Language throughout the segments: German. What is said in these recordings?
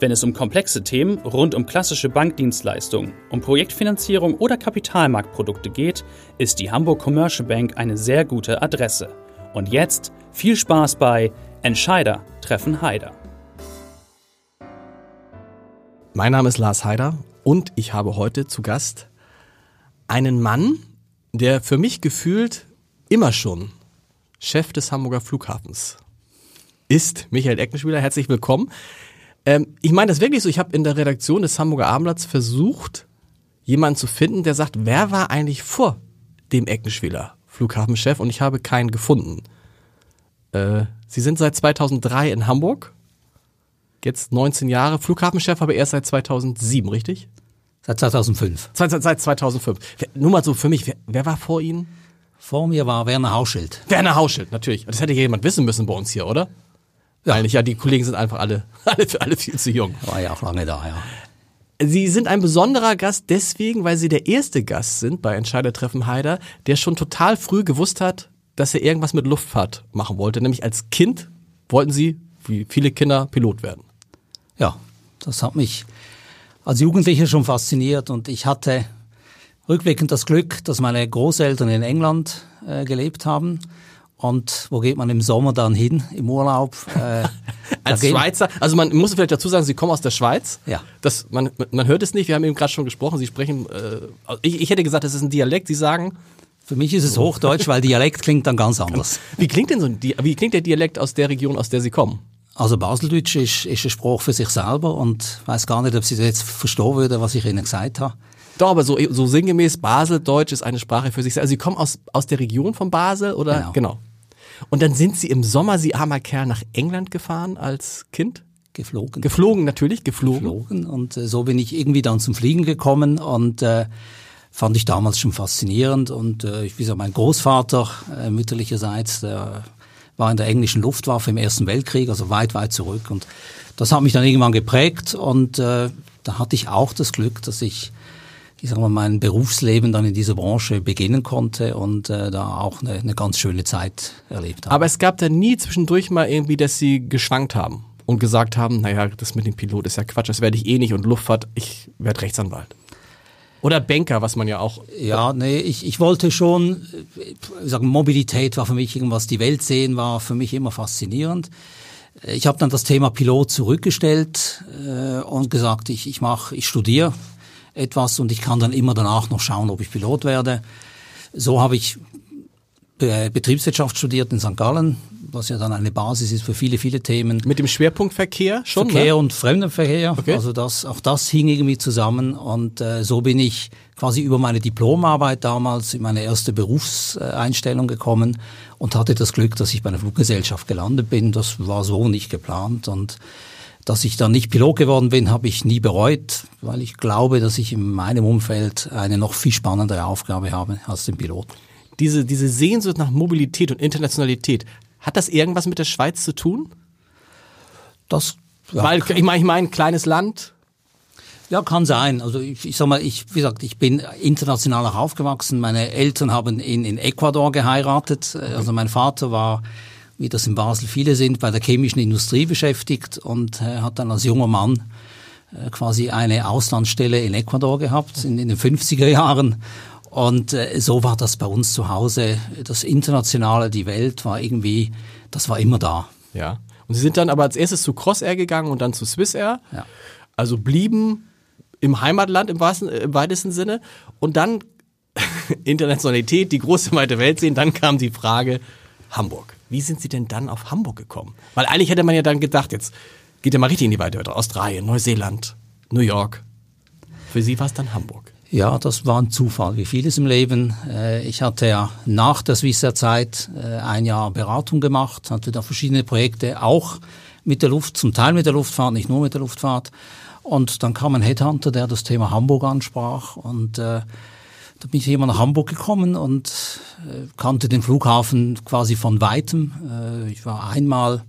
Wenn es um komplexe Themen rund um klassische Bankdienstleistungen, um Projektfinanzierung oder Kapitalmarktprodukte geht, ist die Hamburg Commercial Bank eine sehr gute Adresse. Und jetzt viel Spaß bei Entscheider treffen Heider. Mein Name ist Lars Heider und ich habe heute zu Gast einen Mann, der für mich gefühlt immer schon Chef des Hamburger Flughafens ist. Michael Eckenspieler, herzlich willkommen. Ähm, ich meine das wirklich so. Ich habe in der Redaktion des Hamburger Abendblatts versucht, jemanden zu finden, der sagt, wer war eigentlich vor dem Eckenschwiler Flughafenchef und ich habe keinen gefunden. Äh, Sie sind seit 2003 in Hamburg, jetzt 19 Jahre, Flughafenchef, aber erst seit 2007, richtig? Seit 2005. Seit, seit 2005. Nur mal so für mich, wer, wer war vor Ihnen? Vor mir war Werner Hauschild. Werner Hauschild, natürlich. Das hätte jemand wissen müssen bei uns hier, oder? Ja. Eigentlich, ja, die Kollegen sind einfach alle, alle, alle viel zu jung. War ja auch lange da, ja. Sie sind ein besonderer Gast deswegen, weil Sie der erste Gast sind bei Entscheidertreffen Heider, der schon total früh gewusst hat, dass er irgendwas mit Luftfahrt machen wollte. Nämlich als Kind wollten Sie, wie viele Kinder, Pilot werden. Ja, das hat mich als Jugendlicher schon fasziniert und ich hatte rückblickend das Glück, dass meine Großeltern in England äh, gelebt haben und wo geht man im Sommer dann hin, im Urlaub? Äh, Als Schweizer, also man muss vielleicht dazu sagen, Sie kommen aus der Schweiz. Ja. Das, man, man hört es nicht, wir haben eben gerade schon gesprochen, Sie sprechen, äh, ich, ich hätte gesagt, das ist ein Dialekt, Sie sagen... Für mich ist es Hochdeutsch, weil Dialekt klingt dann ganz anders. Wie klingt denn so ein, wie klingt der Dialekt aus der Region, aus der Sie kommen? Also Baseldeutsch ist, ist ein Spruch für sich selber und weiß gar nicht, ob Sie jetzt verstehen würden, was ich Ihnen gesagt habe. Doch, aber so, so sinngemäß, Baseldeutsch ist eine Sprache für sich selber. Also Sie kommen aus, aus der Region von Basel oder? Genau. genau. Und dann sind Sie im Sommer, Sie armer Kerl, nach England gefahren als Kind? Geflogen. Geflogen, natürlich, geflogen. Geflogen. Und äh, so bin ich irgendwie dann zum Fliegen gekommen und äh, fand ich damals schon faszinierend. Und äh, wie gesagt, mein Großvater äh, mütterlicherseits, der war in der englischen Luftwaffe im Ersten Weltkrieg, also weit, weit zurück. Und das hat mich dann irgendwann geprägt und äh, da hatte ich auch das Glück, dass ich ich sag mal, mein Berufsleben dann in dieser Branche beginnen konnte und äh, da auch eine, eine ganz schöne Zeit erlebt habe. Aber es gab da nie zwischendurch mal irgendwie, dass Sie geschwankt haben und gesagt haben, naja, das mit dem Pilot ist ja Quatsch, das werde ich eh nicht und Luftfahrt, ich werde Rechtsanwalt. Oder Banker, was man ja auch. Ja, nee, ich, ich wollte schon, ich sag, Mobilität war für mich irgendwas, die Welt sehen war für mich immer faszinierend. Ich habe dann das Thema Pilot zurückgestellt äh, und gesagt, ich, ich mache, ich studiere etwas und ich kann dann immer danach noch schauen, ob ich Pilot werde. So habe ich Betriebswirtschaft studiert in St. Gallen, was ja dann eine Basis ist für viele, viele Themen. Mit dem Schwerpunkt Verkehr schon? Verkehr ne? und Fremdenverkehr. Okay. Also das, auch das hing irgendwie zusammen und äh, so bin ich quasi über meine Diplomarbeit damals in meine erste Berufseinstellung gekommen und hatte das Glück, dass ich bei einer Fluggesellschaft gelandet bin. Das war so nicht geplant und dass ich dann nicht Pilot geworden bin, habe ich nie bereut, weil ich glaube, dass ich in meinem Umfeld eine noch viel spannendere Aufgabe habe als den Pilot. Diese, diese Sehnsucht nach Mobilität und Internationalität, hat das irgendwas mit der Schweiz zu tun? Das, ja, Weil, ich meine, ich meine, kleines Land. Ja, kann sein. Also ich, ich sag mal, ich, wie gesagt, ich bin international auch aufgewachsen. Meine Eltern haben in, in Ecuador geheiratet. Also mein Vater war wie das in Basel viele sind, bei der chemischen Industrie beschäftigt und äh, hat dann als junger Mann äh, quasi eine Auslandsstelle in Ecuador gehabt in, in den 50er Jahren. Und äh, so war das bei uns zu Hause. Das Internationale, die Welt war irgendwie, das war immer da. Ja. Und Sie sind dann aber als erstes zu Crossair gegangen und dann zu Swissair. Ja. Also blieben im Heimatland im, wahrsten, im weitesten Sinne. Und dann Internationalität, die große weite Welt sehen. Dann kam die Frage Hamburg. Wie sind Sie denn dann auf Hamburg gekommen? Weil eigentlich hätte man ja dann gedacht, jetzt geht ja mal richtig in die weite Welt. Australien, Neuseeland, New York. Für Sie war es dann Hamburg. Ja, das war ein Zufall, wie vieles im Leben. Äh, Ich hatte ja nach der Swissair-Zeit äh, ein Jahr Beratung gemacht, hatte da verschiedene Projekte, auch mit der Luft, zum Teil mit der Luftfahrt, nicht nur mit der Luftfahrt. Und dann kam ein Headhunter, der das Thema Hamburg ansprach und äh, da bin ich immer nach Hamburg gekommen und äh, kannte den Flughafen quasi von weitem. Äh, ich war einmal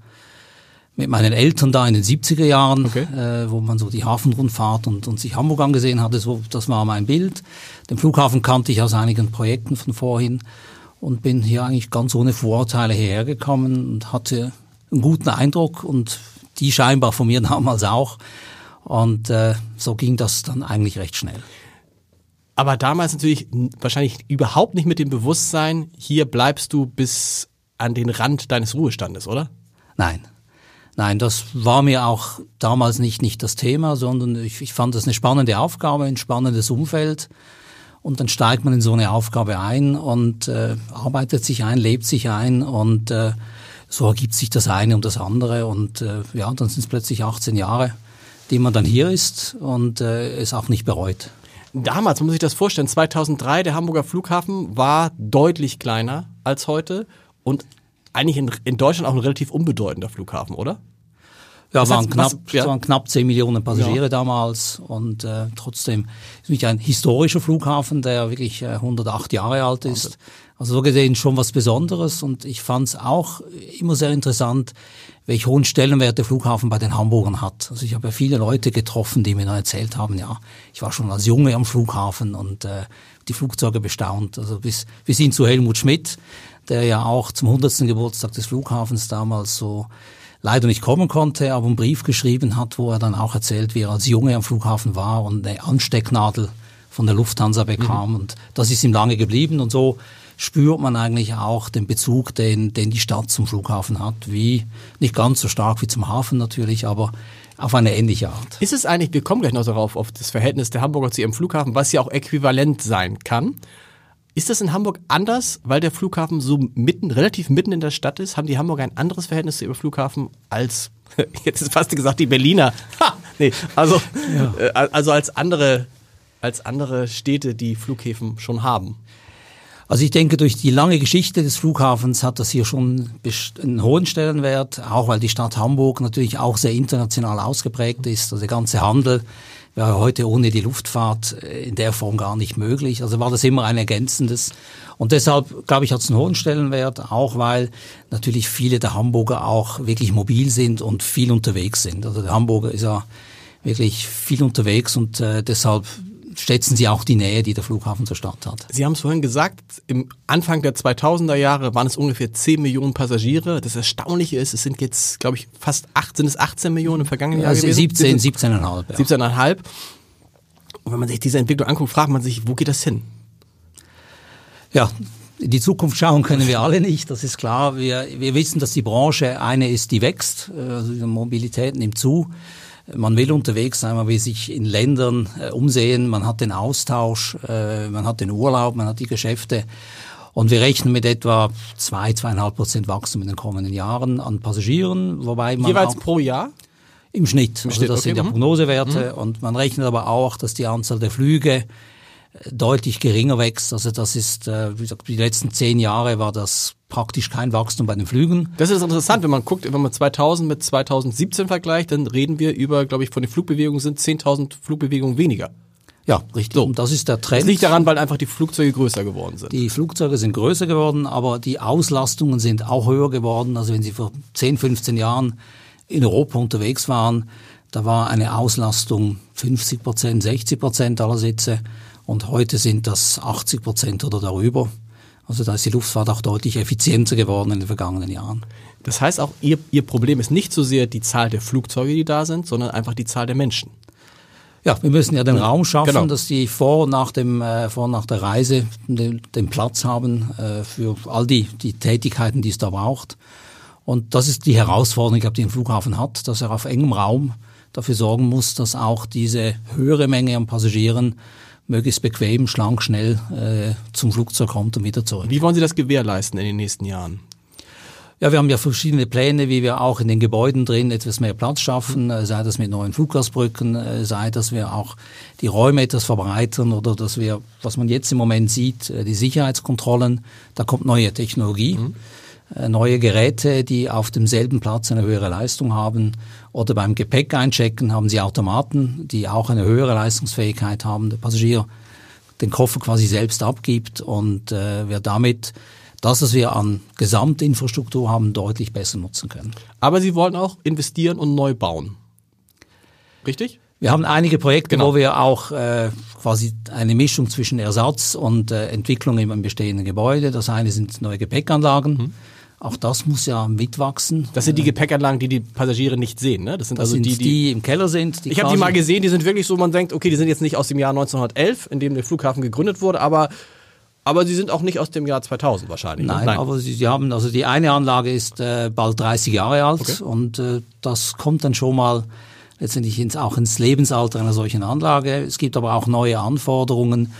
mit meinen Eltern da in den 70er Jahren, okay. äh, wo man so die Hafenrundfahrt und, und sich Hamburg angesehen hatte. So, das war mein Bild. Den Flughafen kannte ich aus einigen Projekten von vorhin und bin hier eigentlich ganz ohne Vorurteile hierher gekommen und hatte einen guten Eindruck und die scheinbar von mir damals auch. Und äh, so ging das dann eigentlich recht schnell. Aber damals natürlich wahrscheinlich überhaupt nicht mit dem Bewusstsein, hier bleibst du bis an den Rand deines Ruhestandes, oder? Nein. Nein, das war mir auch damals nicht, nicht das Thema, sondern ich, ich fand das eine spannende Aufgabe, ein spannendes Umfeld. Und dann steigt man in so eine Aufgabe ein und äh, arbeitet sich ein, lebt sich ein und äh, so ergibt sich das eine und das andere. Und äh, ja, dann sind es plötzlich 18 Jahre, die man dann hier ist und äh, es auch nicht bereut. Damals, muss sich das vorstellen, 2003, der Hamburger Flughafen war deutlich kleiner als heute und eigentlich in, in Deutschland auch ein relativ unbedeutender Flughafen, oder? Ja, waren knapp, was, ja. waren knapp 10 Millionen Passagiere ja. damals und äh, trotzdem ist mich ein historischer Flughafen, der wirklich äh, 108 Jahre alt ist. Also so gesehen schon was Besonderes und ich fand es auch immer sehr interessant, welch hohen Stellenwert der Flughafen bei den Hamburgern hat. Also ich habe ja viele Leute getroffen, die mir dann erzählt haben, ja, ich war schon als Junge am Flughafen und äh, die Flugzeuge bestaunt. Also bis, bis hin zu Helmut Schmidt, der ja auch zum 100. Geburtstag des Flughafens damals so leider nicht kommen konnte, aber einen Brief geschrieben hat, wo er dann auch erzählt, wie er als Junge am Flughafen war und eine Anstecknadel von der Lufthansa bekam. Mhm. Und das ist ihm lange geblieben und so spürt man eigentlich auch den Bezug, den, den die Stadt zum Flughafen hat, wie nicht ganz so stark wie zum Hafen natürlich, aber auf eine ähnliche Art. Ist es eigentlich, wir kommen gleich noch darauf, auf das Verhältnis der Hamburger zu ihrem Flughafen, was ja auch äquivalent sein kann. Ist das in Hamburg anders, weil der Flughafen so mitten, relativ mitten in der Stadt ist? Haben die Hamburger ein anderes Verhältnis zu ihrem Flughafen als, jetzt ist fast gesagt, die Berliner? Ha, nee, also, ja. äh, also als andere, als andere Städte, die Flughäfen schon haben. Also ich denke, durch die lange Geschichte des Flughafens hat das hier schon einen hohen Stellenwert, auch weil die Stadt Hamburg natürlich auch sehr international ausgeprägt ist. Also der ganze Handel wäre heute ohne die Luftfahrt äh, in der Form gar nicht möglich. Also war das immer ein ergänzendes. Und deshalb, glaube ich, hat es einen hohen Stellenwert, auch weil natürlich viele der Hamburger auch wirklich mobil sind und viel unterwegs sind. Also der Hamburger ist ja wirklich viel unterwegs und äh, deshalb schätzen Sie auch die Nähe, die der Flughafen zur Stadt hat. Sie haben es vorhin gesagt, im Anfang der 2000er Jahre waren es ungefähr 10 Millionen Passagiere. Das Erstaunliche ist, es sind jetzt, glaube ich, fast 8, sind es 18 Millionen im vergangenen Jahr also gewesen? 17, 17,5. Ja. 17,5. Und wenn man sich diese Entwicklung anguckt, fragt man sich, wo geht das hin? Ja, in die Zukunft schauen können wir alle nicht, das ist klar. Wir, wir wissen, dass die Branche eine ist, die wächst, also die Mobilität nimmt zu. Man will unterwegs sein, man will sich in Ländern äh, umsehen, man hat den Austausch, äh, man hat den Urlaub, man hat die Geschäfte. Und wir rechnen mit etwa zwei, zweieinhalb Prozent Wachstum in den kommenden Jahren an Passagieren, wobei man jeweils pro Jahr im Schnitt. Im also Schnitt, das okay. sind ja mhm. Prognosewerte mhm. und man rechnet aber auch, dass die Anzahl der Flüge deutlich geringer wächst. Also das ist, äh, wie gesagt, die letzten zehn Jahre war das praktisch kein Wachstum bei den Flügen. Das ist interessant, wenn man guckt, wenn man 2000 mit 2017 vergleicht, dann reden wir über, glaube ich, von den Flugbewegungen sind 10.000 Flugbewegungen weniger. Ja, richtig. So. Und das ist der Trend. Das liegt daran, weil einfach die Flugzeuge größer geworden sind. Die Flugzeuge sind größer geworden, aber die Auslastungen sind auch höher geworden. Also wenn Sie vor 10, 15 Jahren in Europa unterwegs waren, da war eine Auslastung 50 Prozent, 60 Prozent aller Sitze. Und heute sind das 80 Prozent oder darüber. Also da ist die Luftfahrt auch deutlich effizienter geworden in den vergangenen Jahren. Das heißt auch, Ihr, Ihr Problem ist nicht so sehr die Zahl der Flugzeuge, die da sind, sondern einfach die Zahl der Menschen. Ja, wir müssen ja den Raum schaffen, genau. dass die vor und nach, dem, äh, vor und nach der Reise den, den Platz haben äh, für all die, die Tätigkeiten, die es da braucht. Und das ist die Herausforderung, ich glaube, die ein Flughafen hat, dass er auf engem Raum dafür sorgen muss, dass auch diese höhere Menge an Passagieren möglichst bequem, schlank, schnell äh, zum Flugzeug kommt und wieder zurück. Wie wollen Sie das gewährleisten in den nächsten Jahren? Ja, wir haben ja verschiedene Pläne, wie wir auch in den Gebäuden drin etwas mehr Platz schaffen, mhm. sei das mit neuen Fluggastbrücken, äh, sei dass wir auch die Räume etwas verbreitern oder dass wir, was man jetzt im Moment sieht, äh, die Sicherheitskontrollen, da kommt neue Technologie. Mhm. Äh, neue Geräte, die auf demselben Platz eine höhere Leistung haben. Oder beim Gepäck einchecken haben sie Automaten, die auch eine höhere Leistungsfähigkeit haben. Der Passagier den Koffer quasi selbst abgibt und äh, wir damit das, was wir an Gesamtinfrastruktur haben, deutlich besser nutzen können. Aber Sie wollen auch investieren und neu bauen. Richtig? Wir haben einige Projekte, genau. wo wir auch äh, quasi eine Mischung zwischen Ersatz und äh, Entwicklung im bestehenden Gebäude. Das eine sind neue Gepäckanlagen. Mhm. Auch das muss ja mitwachsen. Das sind die Gepäckanlagen, die die Passagiere nicht sehen, ne? Das sind das also sind die, die, die, im Keller sind. ich habe die mal gesehen, die sind wirklich so, man denkt, okay, die sind jetzt nicht aus dem Jahr 1911, in dem der Flughafen gegründet wurde, aber aber sie sind auch nicht aus dem Jahr 2000 wahrscheinlich. Ne? Nein, Nein. aber sie, sie, haben, also die eine Anlage ist äh, bald 30 Jahre alt okay. und äh, das kommt dann schon mal letztendlich ins, auch ins Lebensalter einer solchen Anlage. Es gibt aber auch neue Anforderungen,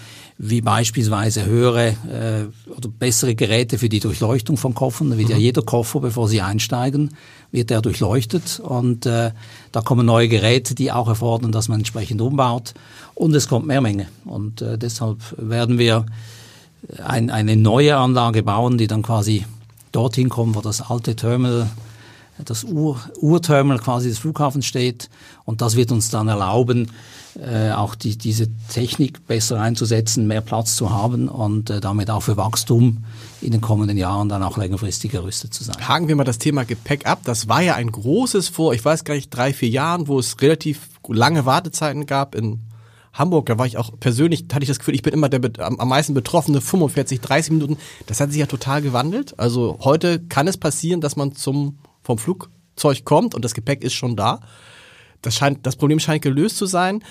wie beispielsweise höhere äh, oder bessere Geräte für die Durchleuchtung von Koffern. Da wird mhm. ja jeder Koffer, bevor sie einsteigen, wird er durchleuchtet und äh, da kommen neue Geräte, die auch erfordern, dass man entsprechend umbaut und es kommt mehr Menge und äh, deshalb werden wir ein, eine neue Anlage bauen, die dann quasi dorthin kommt, wo das alte Terminal, das Ur, Urterminal quasi des Flughafens steht. Und das wird uns dann erlauben, äh, auch die, diese Technik besser einzusetzen, mehr Platz zu haben und äh, damit auch für Wachstum in den kommenden Jahren dann auch längerfristig gerüstet zu sein. Haken wir mal das Thema Gepäck ab. Das war ja ein großes vor, ich weiß gar nicht, drei, vier Jahren, wo es relativ lange Wartezeiten gab in Hamburg, da war ich auch persönlich, hatte ich das Gefühl, ich bin immer der am, meisten Betroffene, 45, 30 Minuten. Das hat sich ja total gewandelt. Also heute kann es passieren, dass man zum, vom Flugzeug kommt und das Gepäck ist schon da. Das scheint, das Problem scheint gelöst zu sein.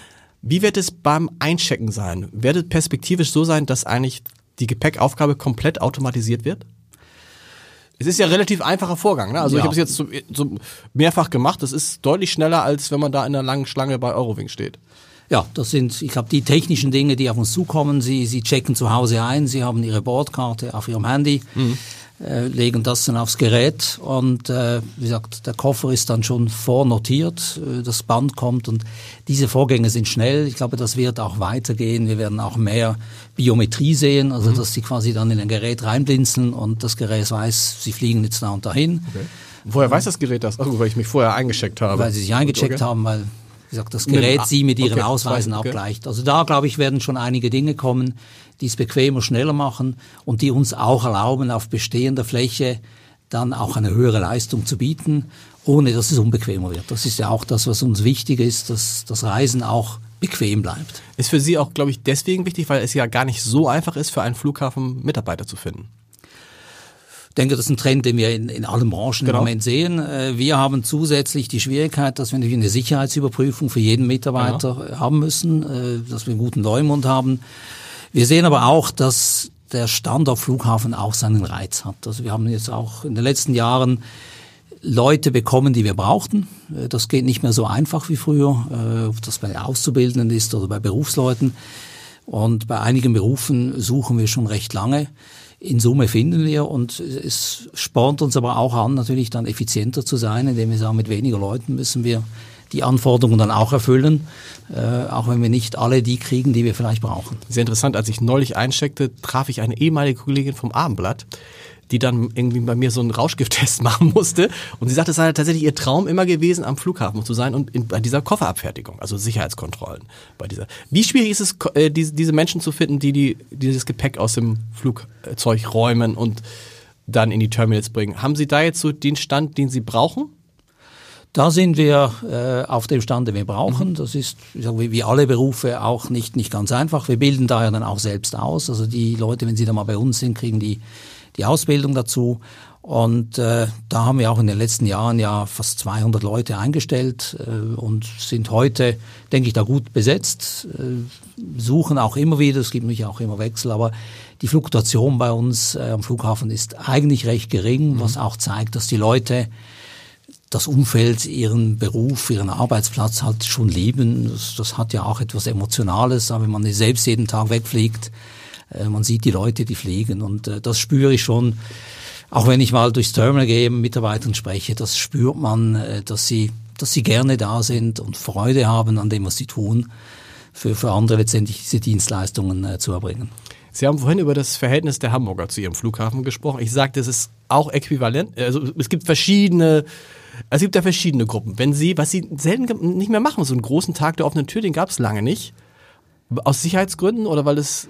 Wie wird es beim Einchecken sein? Wird es perspektivisch so sein, dass eigentlich die Gepäckaufgabe komplett automatisiert wird? Es ist ja ein relativ einfacher Vorgang. Ne? Also ja. ich habe es jetzt so, so mehrfach gemacht. Das ist deutlich schneller, als wenn man da in einer langen Schlange bei Eurowing steht. Ja, das sind, ich glaube, die technischen Dinge, die auf uns zukommen. Sie, Sie checken zu Hause ein, Sie haben Ihre Bordkarte auf Ihrem Handy, mhm. Äh, legen das dann aufs Gerät und äh, wie gesagt, der Koffer ist dann schon vornotiert, äh, das Band kommt und diese Vorgänge sind schnell. Ich glaube, das wird auch weitergehen. Wir werden auch mehr Biometrie sehen, also mhm. dass Sie quasi dann in ein Gerät reinblinzeln und das Gerät weiß, Sie fliegen jetzt da und dahin. Okay. Woher weiß das Gerät das? Also, weil ich mich vorher eingecheckt habe. Weil Sie sich eingecheckt okay. haben, weil wie gesagt, das Gerät Sie mit Ihren okay, Ausweisen abgleicht. Also da, glaube ich, werden schon einige Dinge kommen, die es bequemer, schneller machen und die uns auch erlauben, auf bestehender Fläche dann auch eine höhere Leistung zu bieten, ohne dass es unbequemer wird. Das ist ja auch das, was uns wichtig ist, dass das Reisen auch bequem bleibt. Ist für Sie auch, glaube ich, deswegen wichtig, weil es ja gar nicht so einfach ist, für einen Flughafen Mitarbeiter zu finden. Ich denke, das ist ein Trend, den wir in, in allen Branchen genau. im Moment sehen. Äh, wir haben zusätzlich die Schwierigkeit, dass wir natürlich eine Sicherheitsüberprüfung für jeden Mitarbeiter genau. haben müssen, äh, dass wir einen guten Leumund haben. Wir sehen aber auch, dass der Standort Flughafen auch seinen Reiz hat. Also wir haben jetzt auch in den letzten Jahren Leute bekommen, die wir brauchten. Äh, das geht nicht mehr so einfach wie früher, ob das bei Auszubildenden ist oder bei Berufsleuten. Und bei einigen Berufen suchen wir schon recht lange in Summe finden wir und es spornt uns aber auch an, natürlich dann effizienter zu sein, indem wir sagen, mit weniger Leuten müssen wir die Anforderungen dann auch erfüllen, äh, auch wenn wir nicht alle die kriegen, die wir vielleicht brauchen. Sehr interessant, als ich neulich einsteckte, traf ich eine ehemalige Kollegin vom Abendblatt, die dann irgendwie bei mir so einen Rauschgifttest machen musste. Und sie sagte, es sei tatsächlich ihr Traum immer gewesen, am Flughafen zu sein und in, bei dieser Kofferabfertigung, also Sicherheitskontrollen. Bei dieser. Wie schwierig ist es, äh, diese, diese Menschen zu finden, die, die dieses Gepäck aus dem Flugzeug räumen und dann in die Terminals bringen? Haben Sie da jetzt so den Stand, den Sie brauchen? Da sind wir äh, auf dem Stand, den wir brauchen. Mhm. Das ist wie, alle Berufe auch nicht, nicht ganz einfach. Wir bilden daher dann auch selbst aus. Also die Leute, wenn sie da mal bei uns sind, kriegen die die Ausbildung dazu. Und äh, da haben wir auch in den letzten Jahren ja fast 200 Leute eingestellt äh, und sind heute, denke ich, da gut besetzt, äh, suchen auch immer wieder, es gibt natürlich auch immer Wechsel, aber die Fluktuation bei uns äh, am Flughafen ist eigentlich recht gering, mhm. was auch zeigt, dass die Leute das Umfeld, ihren Beruf, ihren Arbeitsplatz halt schon lieben. Das, das hat ja auch etwas Emotionales, aber wenn man selbst jeden Tag wegfliegt, äh, man sieht die Leute, die fliegen und äh, das spüre ich schon. Auch wenn ich mal durchs Terminal gehe, mit Mitarbeitern spreche, das spürt man, äh, dass sie, dass sie gerne da sind und Freude haben an dem, was sie tun, für, für andere letztendlich diese Dienstleistungen zu erbringen. Sie haben vorhin über das Verhältnis der Hamburger zu Ihrem Flughafen gesprochen. Ich sagte, es ist auch äquivalent. Also es gibt verschiedene, es gibt ja verschiedene Gruppen. Wenn Sie, was Sie selten nicht mehr machen, so einen großen Tag der offenen Tür, den gab es lange nicht. Aus Sicherheitsgründen oder weil es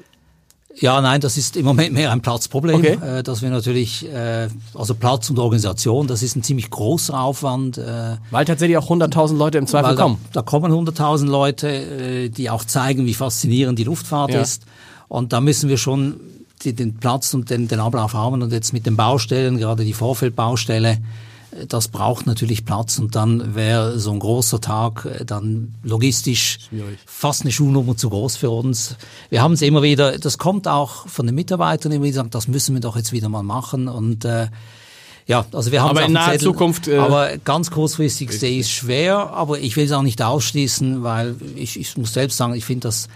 ja, nein, das ist im Moment mehr ein Platzproblem, okay. äh, dass wir natürlich, äh, also Platz und Organisation, das ist ein ziemlich großer Aufwand. Äh, weil tatsächlich auch 100.000 Leute im Zweifel kommen. Da, da kommen 100.000 Leute, äh, die auch zeigen, wie faszinierend die Luftfahrt ja. ist. Und da müssen wir schon die, den Platz und den, den Ablauf haben. Und jetzt mit den Baustellen, gerade die Vorfeldbaustelle, das braucht natürlich Platz und dann wäre so ein großer Tag äh, dann logistisch Schwierig. fast eine Schuhnummer zu groß für uns. Wir haben es immer wieder, das kommt auch von den Mitarbeitern immer wieder, das müssen wir doch jetzt wieder mal machen und äh, ja, also wir haben aber in naher Zettel, Zukunft. Äh aber ganz kurzfristig sehe ich es schwer, aber ich will es auch nicht ausschließen, weil ich, ich muss selbst sagen, ich finde das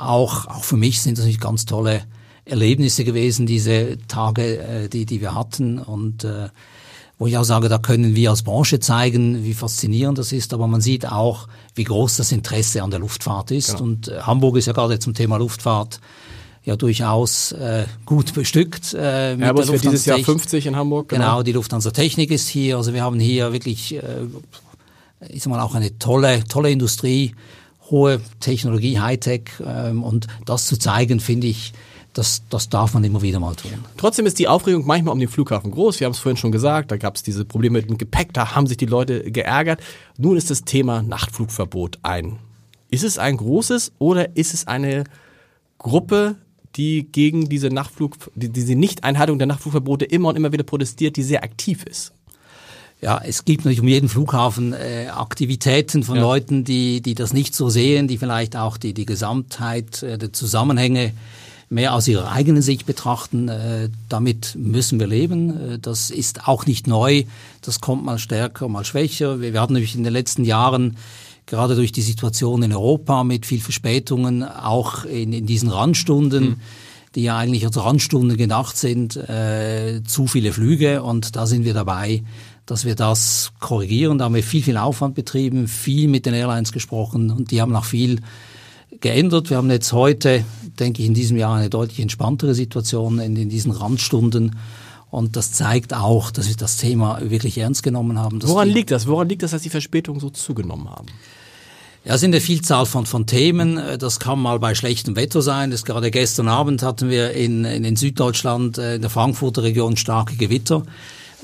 auch, auch für mich sind das nicht ganz tolle Erlebnisse gewesen, diese Tage, äh, die, die wir hatten und äh, wo ich auch sage, da können wir als Branche zeigen, wie faszinierend das ist, aber man sieht auch, wie groß das Interesse an der Luftfahrt ist. Genau. Und äh, Hamburg ist ja gerade zum Thema Luftfahrt ja durchaus äh, gut bestückt. Äh, mit Airbus wird dieses Jahr 50 in Hamburg. Genau. genau, die Lufthansa Technik ist hier. Also wir haben hier wirklich, äh, ich sag mal, auch eine tolle, tolle Industrie, hohe Technologie, Hightech. Ähm, und das zu zeigen, finde ich, das, das darf man immer wieder mal tun. Trotzdem ist die Aufregung manchmal um den Flughafen groß. Wir haben es vorhin schon gesagt, da gab es diese Probleme mit dem Gepäck, da haben sich die Leute geärgert. Nun ist das Thema Nachtflugverbot ein. Ist es ein großes oder ist es eine Gruppe, die gegen diese Nachtflug, die, diese Nichteinhaltung der Nachtflugverbote immer und immer wieder protestiert, die sehr aktiv ist? Ja, es gibt natürlich um jeden Flughafen äh, Aktivitäten von ja. Leuten, die, die das nicht so sehen, die vielleicht auch die, die Gesamtheit äh, der Zusammenhänge mehr aus ihrer eigenen Sicht betrachten. Äh, damit müssen wir leben. Äh, das ist auch nicht neu. Das kommt mal stärker, mal schwächer. Wir, wir hatten nämlich in den letzten Jahren gerade durch die Situation in Europa mit viel Verspätungen, auch in, in diesen Randstunden, mhm. die ja eigentlich als Randstunden gedacht sind, äh, zu viele Flüge und da sind wir dabei, dass wir das korrigieren. Da haben wir viel, viel Aufwand betrieben, viel mit den Airlines gesprochen und die haben auch viel geändert. Wir haben jetzt heute, denke ich, in diesem Jahr eine deutlich entspanntere Situation in, in diesen Randstunden. Und das zeigt auch, dass wir das Thema wirklich ernst genommen haben. Woran liegt das? Woran liegt das, dass die Verspätungen so zugenommen haben? Ja, es sind eine Vielzahl von, von Themen. Das kann mal bei schlechtem Wetter sein. Das gerade gestern Abend hatten wir in, in, in Süddeutschland, äh, in der Frankfurter Region starke Gewitter.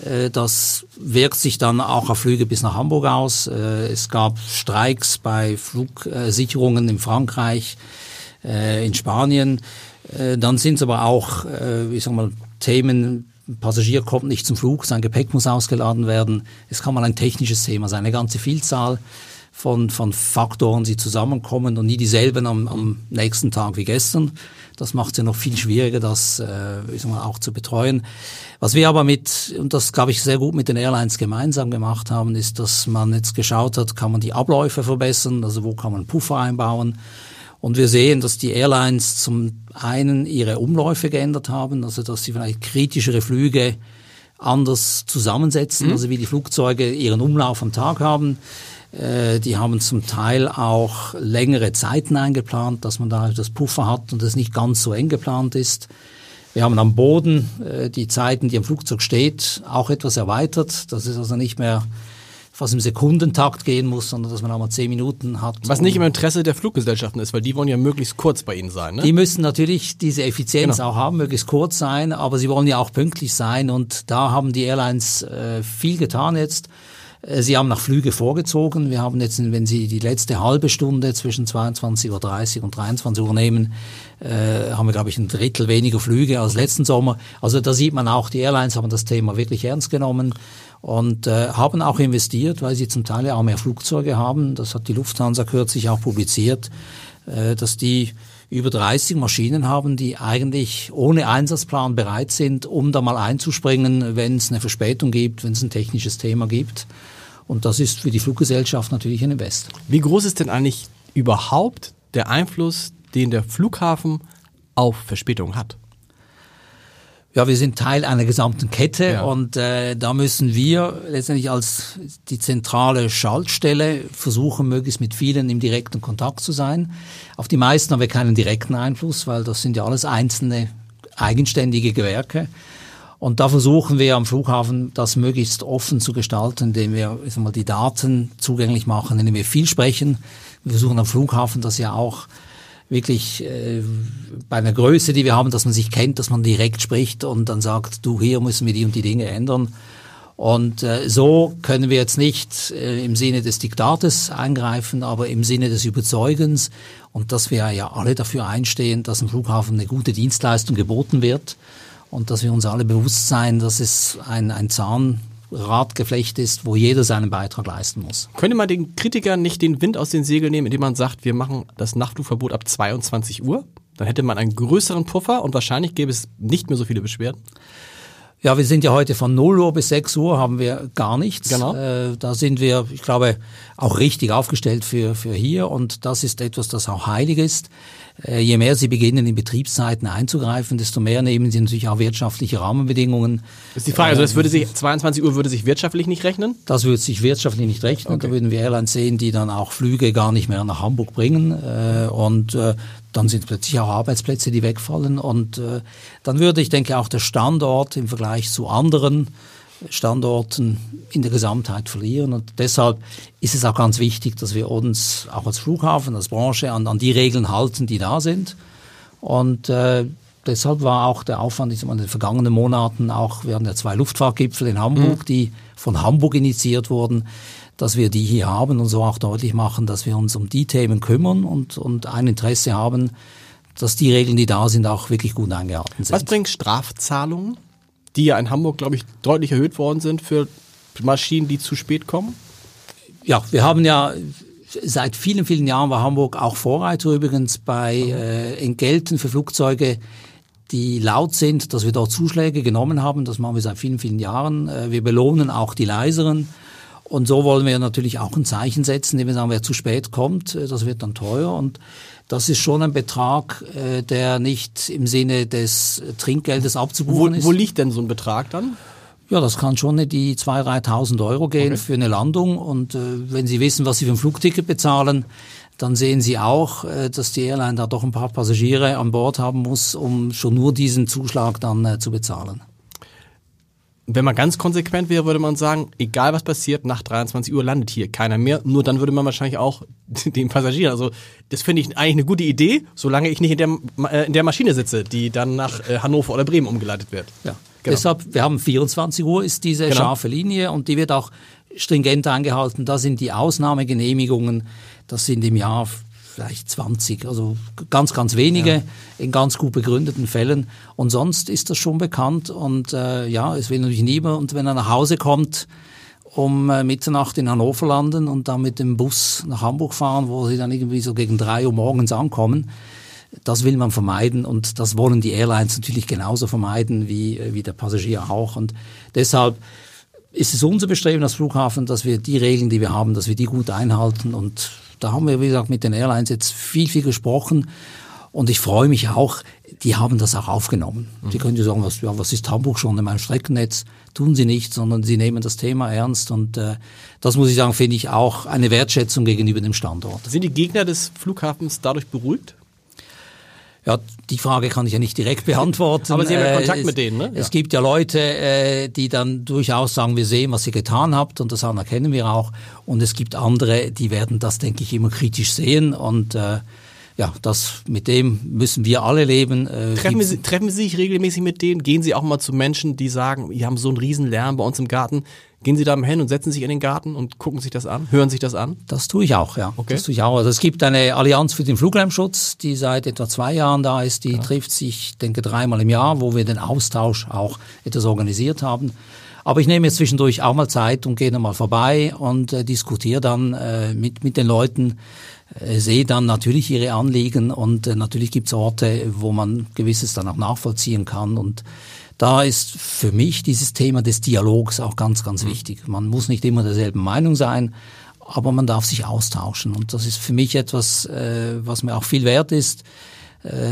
Äh, das wirkt sich dann auch auf Flüge bis nach Hamburg aus. Äh, es gab Streiks bei Flugsicherungen in Frankreich, äh, in Spanien. Dann sind es aber auch, ich sag mal, Themen, ein Passagier kommt nicht zum Flug, sein Gepäck muss ausgeladen werden. Es kann mal ein technisches Thema sein, eine ganze Vielzahl von, von Faktoren, die zusammenkommen und nie dieselben am, am nächsten Tag wie gestern. Das macht es ja noch viel schwieriger, das äh, ich sag mal, auch zu betreuen. Was wir aber mit, und das glaube ich sehr gut mit den Airlines gemeinsam gemacht haben, ist, dass man jetzt geschaut hat, kann man die Abläufe verbessern, also wo kann man Puffer einbauen. Und wir sehen, dass die Airlines zum einen ihre Umläufe geändert haben, also dass sie vielleicht kritischere Flüge anders zusammensetzen, mhm. also wie die Flugzeuge ihren Umlauf am Tag haben. Äh, die haben zum Teil auch längere Zeiten eingeplant, dass man da das Puffer hat und das nicht ganz so eng geplant ist. Wir haben am Boden äh, die Zeiten, die am Flugzeug steht, auch etwas erweitert. Das ist also nicht mehr fast im Sekundentakt gehen muss, sondern dass man auch mal zehn Minuten hat. Was nicht im Interesse der Fluggesellschaften ist, weil die wollen ja möglichst kurz bei Ihnen sein. Ne? Die müssen natürlich diese Effizienz genau. auch haben, möglichst kurz sein, aber sie wollen ja auch pünktlich sein und da haben die Airlines äh, viel getan jetzt. Äh, sie haben nach Flüge vorgezogen. Wir haben jetzt, wenn Sie die letzte halbe Stunde zwischen 22.30 Uhr und 23 Uhr nehmen, äh, haben wir, glaube ich, ein Drittel weniger Flüge als letzten Sommer. Also da sieht man auch, die Airlines haben das Thema wirklich ernst genommen und äh, haben auch investiert, weil sie zum Teil auch mehr Flugzeuge haben. Das hat die Lufthansa kürzlich auch publiziert, äh, dass die über 30 Maschinen haben, die eigentlich ohne Einsatzplan bereit sind, um da mal einzuspringen, wenn es eine Verspätung gibt, wenn es ein technisches Thema gibt. Und das ist für die Fluggesellschaft natürlich ein Invest. Wie groß ist denn eigentlich überhaupt der Einfluss, den der Flughafen auf Verspätung hat? Ja, wir sind Teil einer gesamten Kette Ja. und äh, da müssen wir letztendlich als die zentrale Schaltstelle versuchen, möglichst mit vielen im direkten Kontakt zu sein. Auf die meisten haben wir keinen direkten Einfluss, weil das sind ja alles einzelne eigenständige Gewerke. Und da versuchen wir am Flughafen, das möglichst offen zu gestalten, indem wir ich sag mal, die Daten zugänglich machen, indem wir viel sprechen. Wir versuchen am Flughafen das ja auch wirklich äh, bei einer Größe, die wir haben, dass man sich kennt, dass man direkt spricht und dann sagt, du, hier müssen wir die und die Dinge ändern. Und äh, so können wir jetzt nicht äh, im Sinne des Diktates eingreifen, aber im Sinne des Überzeugens und dass wir ja alle dafür einstehen, dass im Flughafen eine gute Dienstleistung geboten wird und dass wir uns alle bewusst sein, dass es ein, ein Zahnradgeflecht ist, wo jeder seinen Beitrag leisten muss. Könnte man den Kritikern nicht den Wind aus den Segeln nehmen, indem man sagt, wir machen das Nachtflugverbot ab 22 Uhr? Dann hätte man einen größeren Puffer und wahrscheinlich gäbe es nicht mehr so viele Beschwerden. Ja, wir sind ja heute von 0 Uhr bis 6 Uhr haben wir gar nichts. Genau. Äh, da sind wir, ich glaube, auch richtig aufgestellt für, für hier und das ist etwas, das auch heilig ist. Äh, je mehr Sie beginnen, in Betriebszeiten einzugreifen, desto mehr nehmen Sie natürlich auch wirtschaftliche Rahmenbedingungen. Das ist die Frage. Also das würde sich 22 Uhr würde sich wirtschaftlich nicht rechnen. Das würde sich wirtschaftlich nicht rechnen. Da würden wir Airlines sehen, die dann auch Flüge gar nicht mehr nach Hamburg bringen. Äh, und äh, dann sind plötzlich auch Arbeitsplätze, die wegfallen. Und dann würde ich denke auch der Standort im Vergleich zu anderen Standorten in der Gesamtheit verlieren. Und deshalb ist es auch ganz wichtig, dass wir uns auch als Flughafen, als Branche an, an die Regeln halten, die da sind. Und äh, deshalb war auch der Aufwand ich sag mal, in den vergangenen Monaten, auch haben ja zwei Luftfahrtgipfel in Hamburg, die von Hamburg initiiert wurden, dass wir die hier haben und so auch deutlich machen, dass wir uns um die Themen kümmern und, und ein Interesse haben, dass die Regeln, die da sind, auch wirklich gut eingehalten sind. Was bringt Strafzahlungen, die ja in Hamburg, glaube ich, deutlich erhöht worden sind für Maschinen, die zu spät kommen? Ja, wir haben ja seit vielen, vielen Jahren war Hamburg auch Vorreiter übrigens bei äh, Entgelten für Flugzeuge, die laut sind, dass wir dort Zuschläge genommen haben. Das machen wir seit vielen, vielen Jahren. Äh, wir belohnen auch die leiseren. Und so wollen wir natürlich auch ein Zeichen setzen, indem wir sagen, wer zu spät kommt, äh, das wird dann teuer. Und das ist schon ein Betrag, äh, der nicht im Sinne des Trinkgeldes Wo, abzubuchen ist. wo liegt denn so ein Betrag dann? Ja, das kann schon in die 2.000, 3.000 Euro gehen für eine Landung. Und äh, wenn Sie wissen, was Sie für ein Flugticket bezahlen, dann sehen Sie auch, äh, dass die Airline da doch ein paar Passagiere an Bord haben muss, um schon nur diesen Zuschlag dann äh, zu bezahlen. Wenn man ganz konsequent wäre, würde man sagen, egal was passiert, nach 23 Uhr landet hier keiner mehr. Nur dann würde man wahrscheinlich auch den Passagier, also das finde ich eigentlich eine gute Idee, solange ich nicht in der, äh, in der Maschine sitze, die dann nach äh, Hannover oder Bremen umgeleitet wird. Ja. Genau. Deshalb, wir haben 24 Uhr ist diese Genau. scharfe Linie und die wird auch stringent eingehalten. Da sind die Ausnahmegenehmigungen, das sind im Jahr vielleicht 20, also ganz, ganz wenige in ganz gut begründeten Fällen. Und sonst ist das schon bekannt und äh, ja, es will natürlich niemand, wenn er nach Hause kommt, um äh, Mitternacht in Hannover landen und dann mit dem Bus nach Hamburg fahren, wo sie dann irgendwie so gegen drei Uhr morgens ankommen. Das will man vermeiden und das wollen die Airlines natürlich genauso vermeiden wie, äh, wie der Passagier auch. Und deshalb ist es unser Bestreben als Flughafen, dass wir die Regeln, die wir haben, dass wir die gut einhalten. Und da haben wir, wie gesagt, mit den Airlines jetzt viel, viel gesprochen. Und ich freue mich auch, die haben das auch aufgenommen. Die können ja sagen, was, ja, was ist Hamburg schon in meinem Streckennetz? Tun sie nicht, sondern sie nehmen das Thema ernst. Und äh, das muss ich sagen, finde ich auch eine Wertschätzung gegenüber dem Standort. Sind die Gegner des Flughafens dadurch beruhigt? Ja, die Frage kann ich ja nicht direkt beantworten. Aber Sie haben ja Äh, Kontakt es, mit denen, ne? Es Ja. gibt ja Leute, äh, die dann durchaus sagen, wir sehen, was ihr getan habt und das anerkennen wir auch. Und es gibt andere, die werden das, denke ich, immer kritisch sehen und äh, ja, das mit dem müssen wir alle leben. Äh, Treffen, Sie, treffen Sie sich regelmäßig mit denen? Gehen Sie auch mal zu Menschen, die sagen, wir haben so einen riesen Lärm bei uns im Garten. Gehen Sie da hin und setzen sich in den Garten und gucken sich das an, hören sich das an? Das tue ich auch, ja. Okay. Das tue ich auch. Also es gibt eine Allianz für den Fluglärmschutz, die seit etwa zwei Jahren da ist. Die trifft sich, denke dreimal im Jahr, wo wir den Austausch auch etwas organisiert haben. Aber ich nehme jetzt zwischendurch auch mal Zeit und gehe dann mal vorbei und äh, diskutiere dann äh, mit, mit den Leuten, sehe dann natürlich ihre Anliegen und äh, natürlich gibt es Orte, wo man gewisses dann auch nachvollziehen kann und da ist für mich dieses Thema des Dialogs auch ganz, ganz wichtig. Man muss nicht immer derselben Meinung sein, aber man darf sich austauschen. Und das ist für mich etwas, äh, was mir auch viel wert ist, äh,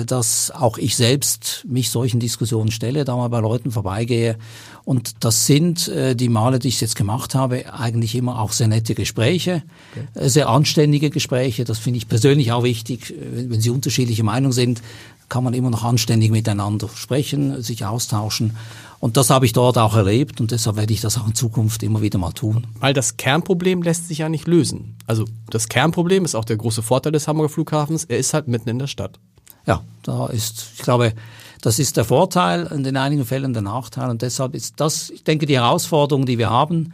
dass auch ich selbst mich solchen Diskussionen stelle, da mal bei Leuten vorbeigehe. Und das sind äh, die Male, die ich jetzt gemacht habe, eigentlich immer auch sehr nette Gespräche, okay. Äh, sehr anständige Gespräche. Das finde ich persönlich auch wichtig. Wenn, wenn Sie unterschiedliche Meinungen sind, kann man immer noch anständig miteinander sprechen, sich austauschen. Und das habe ich dort auch erlebt und deshalb werde ich das auch in Zukunft immer wieder mal tun. Weil das Kernproblem lässt sich ja nicht lösen. Also das Kernproblem ist auch der große Vorteil des Hamburger Flughafens, er ist halt mitten in der Stadt. Ja, da ist, ich glaube, das ist der Vorteil und in einigen Fällen der Nachteil und deshalb ist das, ich denke, die Herausforderung, die wir haben,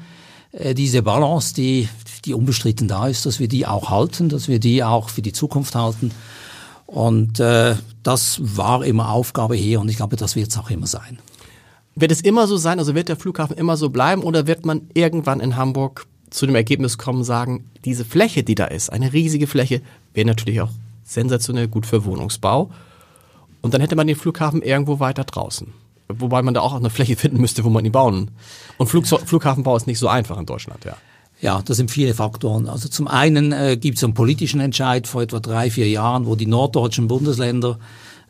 äh, diese Balance, die, die unbestritten da ist, dass wir die auch halten, dass wir die auch für die Zukunft halten. Und äh, das war immer Aufgabe hier und ich glaube, das wird es auch immer sein. Wird es immer so sein, also wird der Flughafen immer so bleiben oder wird man irgendwann in Hamburg zu dem Ergebnis kommen, sagen, diese Fläche, die da ist, eine riesige Fläche, wäre natürlich auch sensationell gut für Wohnungsbau. Und dann hätte man den Flughafen irgendwo weiter draußen. Wobei man da auch eine Fläche finden müsste, wo man ihn bauen. Und Flug Flughafenbau ist nicht so einfach in Deutschland, ja. Ja, das sind viele Faktoren. Also zum einen äh, gibt es einen politischen Entscheid vor etwa drei, vier Jahren, wo die norddeutschen Bundesländer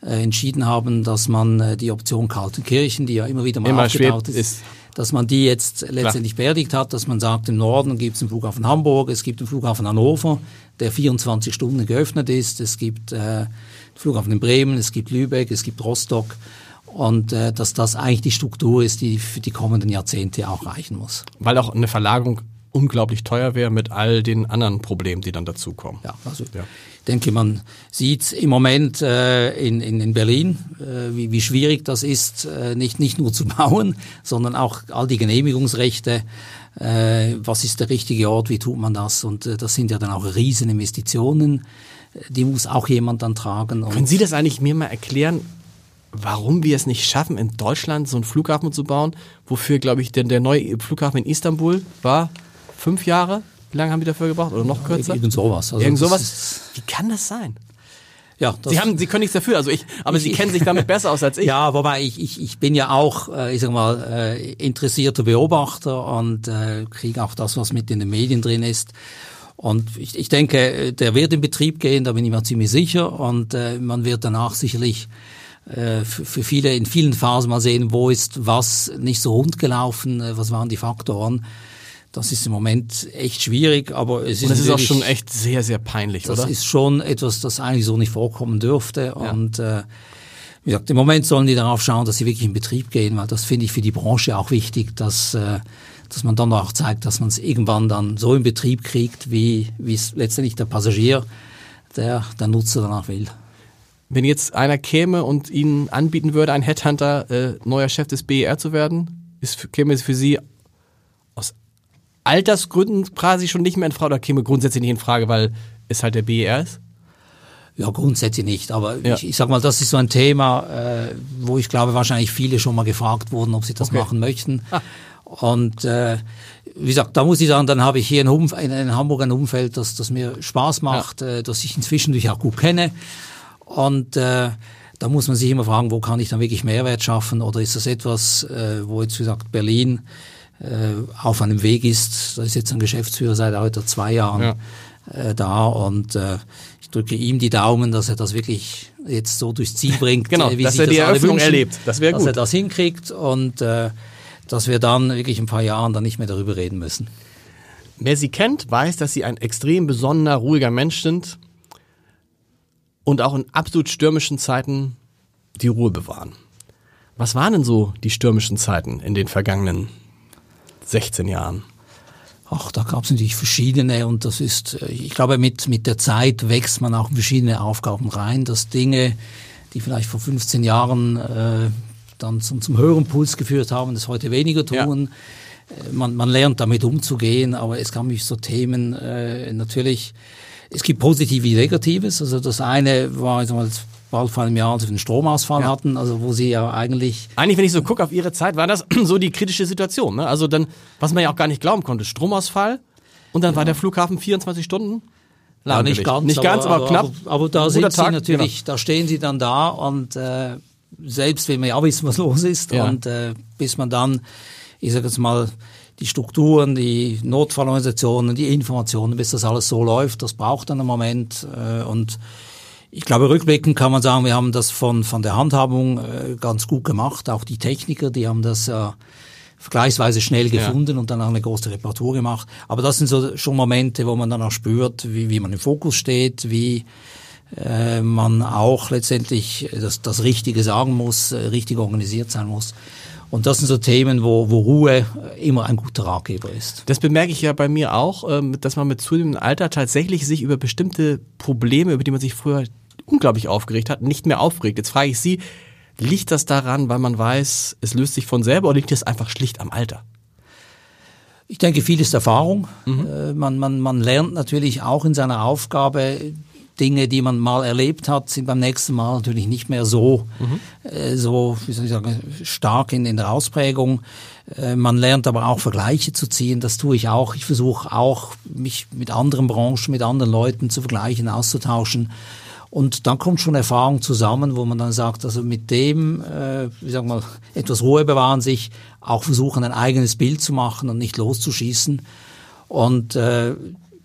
äh, entschieden haben, dass man äh, die Option Kaltenkirchen, die ja immer wieder mal immer aufgetaucht ist, ist, dass man die jetzt letztendlich beerdigt hat, dass man sagt, im Norden gibt es einen Flughafen Hamburg, es gibt einen Flughafen Hannover, der 24 Stunden geöffnet ist, es gibt äh, den Flughafen in Bremen, es gibt Lübeck, es gibt Rostock und äh, dass das eigentlich die Struktur ist, die für die kommenden Jahrzehnte auch reichen muss. Weil auch eine Verlagerung unglaublich teuer wäre mit all den anderen Problemen, die dann dazukommen. Ja, also ja. ich denke, man sieht im Moment äh, in, in, in Berlin, äh, wie, wie schwierig das ist, äh, nicht, nicht nur zu bauen, sondern auch all die Genehmigungsrechte. Äh, was ist der richtige Ort, wie tut man das? Und äh, das sind ja dann auch riesen Investitionen. Die muss auch jemand dann tragen. Können Sie das eigentlich mir mal erklären, warum wir es nicht schaffen, in Deutschland so einen Flughafen zu bauen, wofür, glaube ich, denn der neue Flughafen in Istanbul war fünf Jahre? Wie lange haben die dafür gebraucht? Oder noch kürzer? Irgend sowas. Also Irgend sowas. Wie kann das sein? Ja, Sie haben, Sie können nichts dafür, also ich, aber ich, Sie kennen sich damit besser aus als ich. Ja, wobei ich, ich, ich bin ja auch, äh, ich sag mal, äh, interessierter Beobachter und äh, kriege auch das, was mit in den Medien drin ist. Und ich, ich denke, der wird in Betrieb gehen, da bin ich mir ziemlich sicher. Und äh, man wird danach sicherlich äh, für, für viele in vielen Phasen mal sehen, wo ist was nicht so rund gelaufen, äh, was waren die Faktoren. Das ist im Moment echt schwierig, aber es ist. Und es ist auch schon echt sehr, sehr peinlich, das oder? Das ist schon etwas, das eigentlich so nicht vorkommen dürfte. Ja. Und äh, wie gesagt, im Moment sollen die darauf schauen, dass sie wirklich in Betrieb gehen, weil das finde ich für die Branche auch wichtig, dass, äh, dass man dann auch zeigt, dass man es irgendwann dann so in Betrieb kriegt, wie, wie es letztendlich der Passagier, der, der Nutzer danach will. Wenn jetzt einer käme und Ihnen anbieten würde, ein Headhunter äh, neuer Chef des BER zu werden, ist, käme es für Sie Altersgründen quasi schon nicht mehr in Frage oder käme grundsätzlich nicht in Frage, weil es halt der BER ist? Ja, grundsätzlich nicht. Aber ja. ich, ich sag mal, das ist so ein Thema, äh, wo ich glaube, wahrscheinlich viele schon mal gefragt wurden, ob sie das okay. machen möchten. Ah. Und äh, wie gesagt, da muss ich sagen, dann habe ich hier in, Umf in, in Hamburg ein Umfeld, das, das mir Spaß macht, ja. äh, das ich inzwischen durch auch gut kenne. Und äh, da muss man sich immer fragen, wo kann ich dann wirklich Mehrwert schaffen? Oder ist das etwas, äh, wo jetzt, wie gesagt, Berlin auf einem Weg ist. Da ist jetzt ein Geschäftsführer seit heute zwei Jahren ja. äh, da und äh, ich drücke ihm die Daumen, dass er das wirklich jetzt so durchs Ziel bringt, genau, äh, wie dass sich er die das Eröffnung wünschen, erlebt. Das wäre gut. Dass er das hinkriegt und äh, dass wir dann wirklich ein paar Jahren dann nicht mehr darüber reden müssen. Wer Sie kennt, weiß, dass Sie ein extrem besonderer, ruhiger Mensch sind und auch in absolut stürmischen Zeiten die Ruhe bewahren. Was waren denn so die stürmischen Zeiten in den vergangenen 16 Jahren? Ach, da gab es natürlich verschiedene und das ist, äh, ich glaube, mit, mit der Zeit wächst man auch in verschiedene Aufgaben rein, dass Dinge, die vielleicht vor 15 Jahren äh, dann zum, zum höheren Puls geführt haben, das heute weniger tun. Ja. Äh, man, man lernt damit umzugehen, aber es gab mich so Themen äh, natürlich, es gibt positive wie Negatives. Also das eine war, ich sag mal, bald vor einem Jahr, als wir einen Stromausfall ja. hatten, also wo sie ja eigentlich... Eigentlich, wenn ich so gucke auf ihre Zeit, war das so die kritische Situation. Ne? Also dann, was man ja auch gar nicht glauben konnte, Stromausfall und dann ja. war der Flughafen 24 Stunden ja, nicht ganz, nicht ganz, aber, aber knapp. Aber, aber da sind Tag, sie natürlich, genau. da stehen sie dann da und äh, selbst wenn wir ja wissen, was los ist ja. und äh, bis man dann, ich sage jetzt mal, die Strukturen, die Notfallorganisationen, die Informationen, bis das alles so läuft, das braucht dann einen Moment äh, und Ich glaube, rückblickend kann man sagen, wir haben das von, von der Handhabung äh, ganz gut gemacht. Auch die Techniker, die haben das äh, vergleichsweise schnell gefunden ja. und dann auch eine große Reparatur gemacht. Aber das sind so schon Momente, wo man dann auch spürt, wie, wie man im Fokus steht, wie äh, man auch letztendlich das, das Richtige sagen muss, äh, richtig organisiert sein muss. Und das sind so Themen, wo, wo Ruhe immer ein guter Ratgeber ist. Das bemerke ich ja bei mir auch, ähm, dass man mit zunehmendem Alter tatsächlich sich über bestimmte Probleme, über die man sich früher unglaublich aufgeregt hat, nicht mehr aufregt. Jetzt frage ich Sie, liegt das daran, weil man weiß, es löst sich von selber oder liegt es einfach schlicht am Alter? Ich denke, viel ist Erfahrung. Mhm. Äh, man, man, man lernt natürlich auch in seiner Aufgabe Dinge, die man mal erlebt hat, sind beim nächsten Mal natürlich nicht mehr so, mhm. äh, so wie soll ich sagen, stark in, in der Ausprägung. Äh, man lernt aber auch Vergleiche zu ziehen. Das tue ich auch. Ich versuche auch, mich mit anderen Branchen, mit anderen Leuten zu vergleichen, auszutauschen. Und dann kommt schon Erfahrung zusammen, wo man dann sagt, also mit dem, äh, wie sagen wir, etwas Ruhe bewahren, sich auch versuchen, ein eigenes Bild zu machen und nicht loszuschießen. Und äh,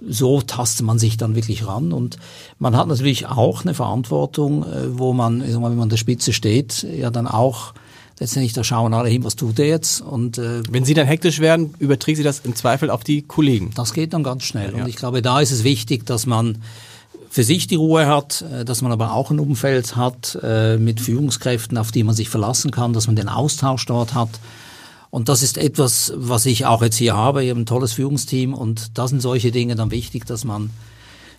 so tastet man sich dann wirklich ran. Und man hat natürlich auch eine Verantwortung, äh, wo man, ich sag mal, wenn man an der Spitze steht, ja dann auch letztendlich da schauen alle hin, was tut er jetzt. Und äh, wenn Sie dann hektisch werden, überträgt Sie das im Zweifel auf die Kollegen. Das geht dann ganz schnell. Ja. Und ich glaube, da ist es wichtig, dass man für sich die Ruhe hat, äh, dass man aber auch ein Umfeld hat äh, mit Führungskräften, auf die man sich verlassen kann, dass man den Austausch dort hat. Und das ist etwas, was ich auch jetzt hier habe. Ich habe ein tolles Führungsteam und da sind solche Dinge dann wichtig, dass man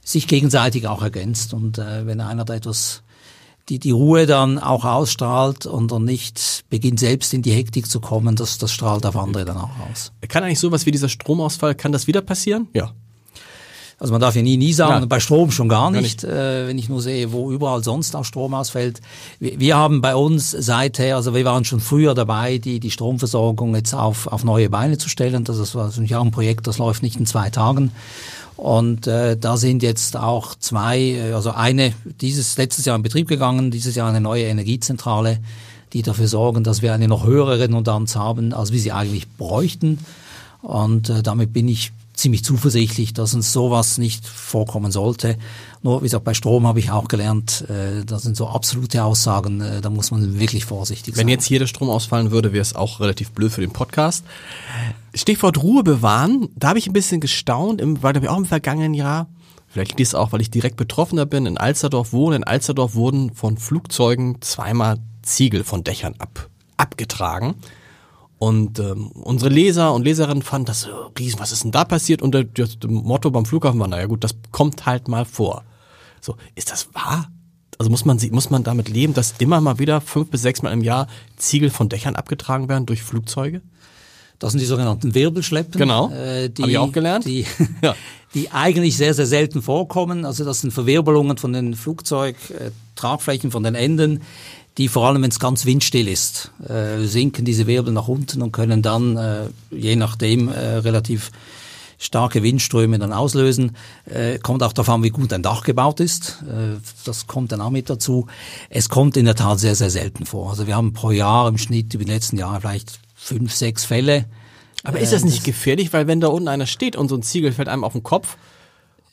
sich gegenseitig auch ergänzt. Und äh, wenn einer da etwas die, die Ruhe dann auch ausstrahlt und dann nicht beginnt selbst in die Hektik zu kommen, das, das strahlt auf andere dann auch aus. Kann eigentlich sowas wie dieser Stromausfall, kann das wieder passieren? Ja. Also man darf ja nie, nie sagen, ja. bei Strom schon gar nicht, gar nicht. Äh, wenn ich nur sehe, wo überall sonst auch Strom ausfällt. Wir, wir, haben bei uns seither, also wir waren schon früher dabei, die, die Stromversorgung jetzt auf, auf neue Beine zu stellen. Das ist natürlich auch ein Projekt, das läuft nicht in zwei Tagen. Und äh, da sind jetzt auch zwei, äh, also eine dieses letztes Jahr in Betrieb gegangen, dieses Jahr eine neue Energiezentrale, die dafür sorgen, dass wir eine noch höhere Redundanz haben, als wir sie eigentlich bräuchten. Und äh, damit bin ich ziemlich zuversichtlich, dass uns sowas nicht vorkommen sollte. Nur, wie gesagt, bei Strom habe ich auch gelernt, äh, das sind so absolute Aussagen, äh, da muss man wirklich vorsichtig sein. Wenn jetzt hier der Strom ausfallen würde, wäre es auch relativ blöd für den Podcast. Stichwort Ruhe bewahren, da habe ich ein bisschen gestaunt, im, weil wir auch im vergangenen Jahr, vielleicht liegt es auch, weil ich direkt Betroffener bin, in Alsterdorf wohne. In Alsterdorf wurden von Flugzeugen zweimal Ziegel von Dächern ab, abgetragen. Und ähm, unsere Leser und Leserinnen fanden das so riesen, was ist denn da passiert? Und das Motto beim Flughafen war, naja gut, das kommt halt mal vor. So, ist das wahr? Also muss man, muss man damit leben, dass immer mal wieder fünf bis sechs Mal im Jahr Ziegel von Dächern abgetragen werden durch Flugzeuge? Das sind die sogenannten Wirbelschleppen. Genau. Äh, die, Hab ich auch gelernt. Die, ja. die eigentlich sehr, sehr selten vorkommen. Also das sind Verwirbelungen von den Flugzeugtragflächen, äh, von den Enden, die vor allem, wenn es ganz windstill ist, äh, sinken diese Wirbel nach unten und können dann, äh, je nachdem, äh, relativ starke Windströme dann auslösen. Äh, kommt auch darauf an, wie gut ein Dach gebaut ist. Äh, das kommt dann auch mit dazu. Es kommt in der Tat sehr, sehr selten vor. Also wir haben pro Jahr im Schnitt über die letzten Jahre vielleicht fünf, sechs Fälle. Aber ist das nicht äh, das gefährlich? Weil wenn da unten einer steht und so ein Ziegel fällt einem auf den Kopf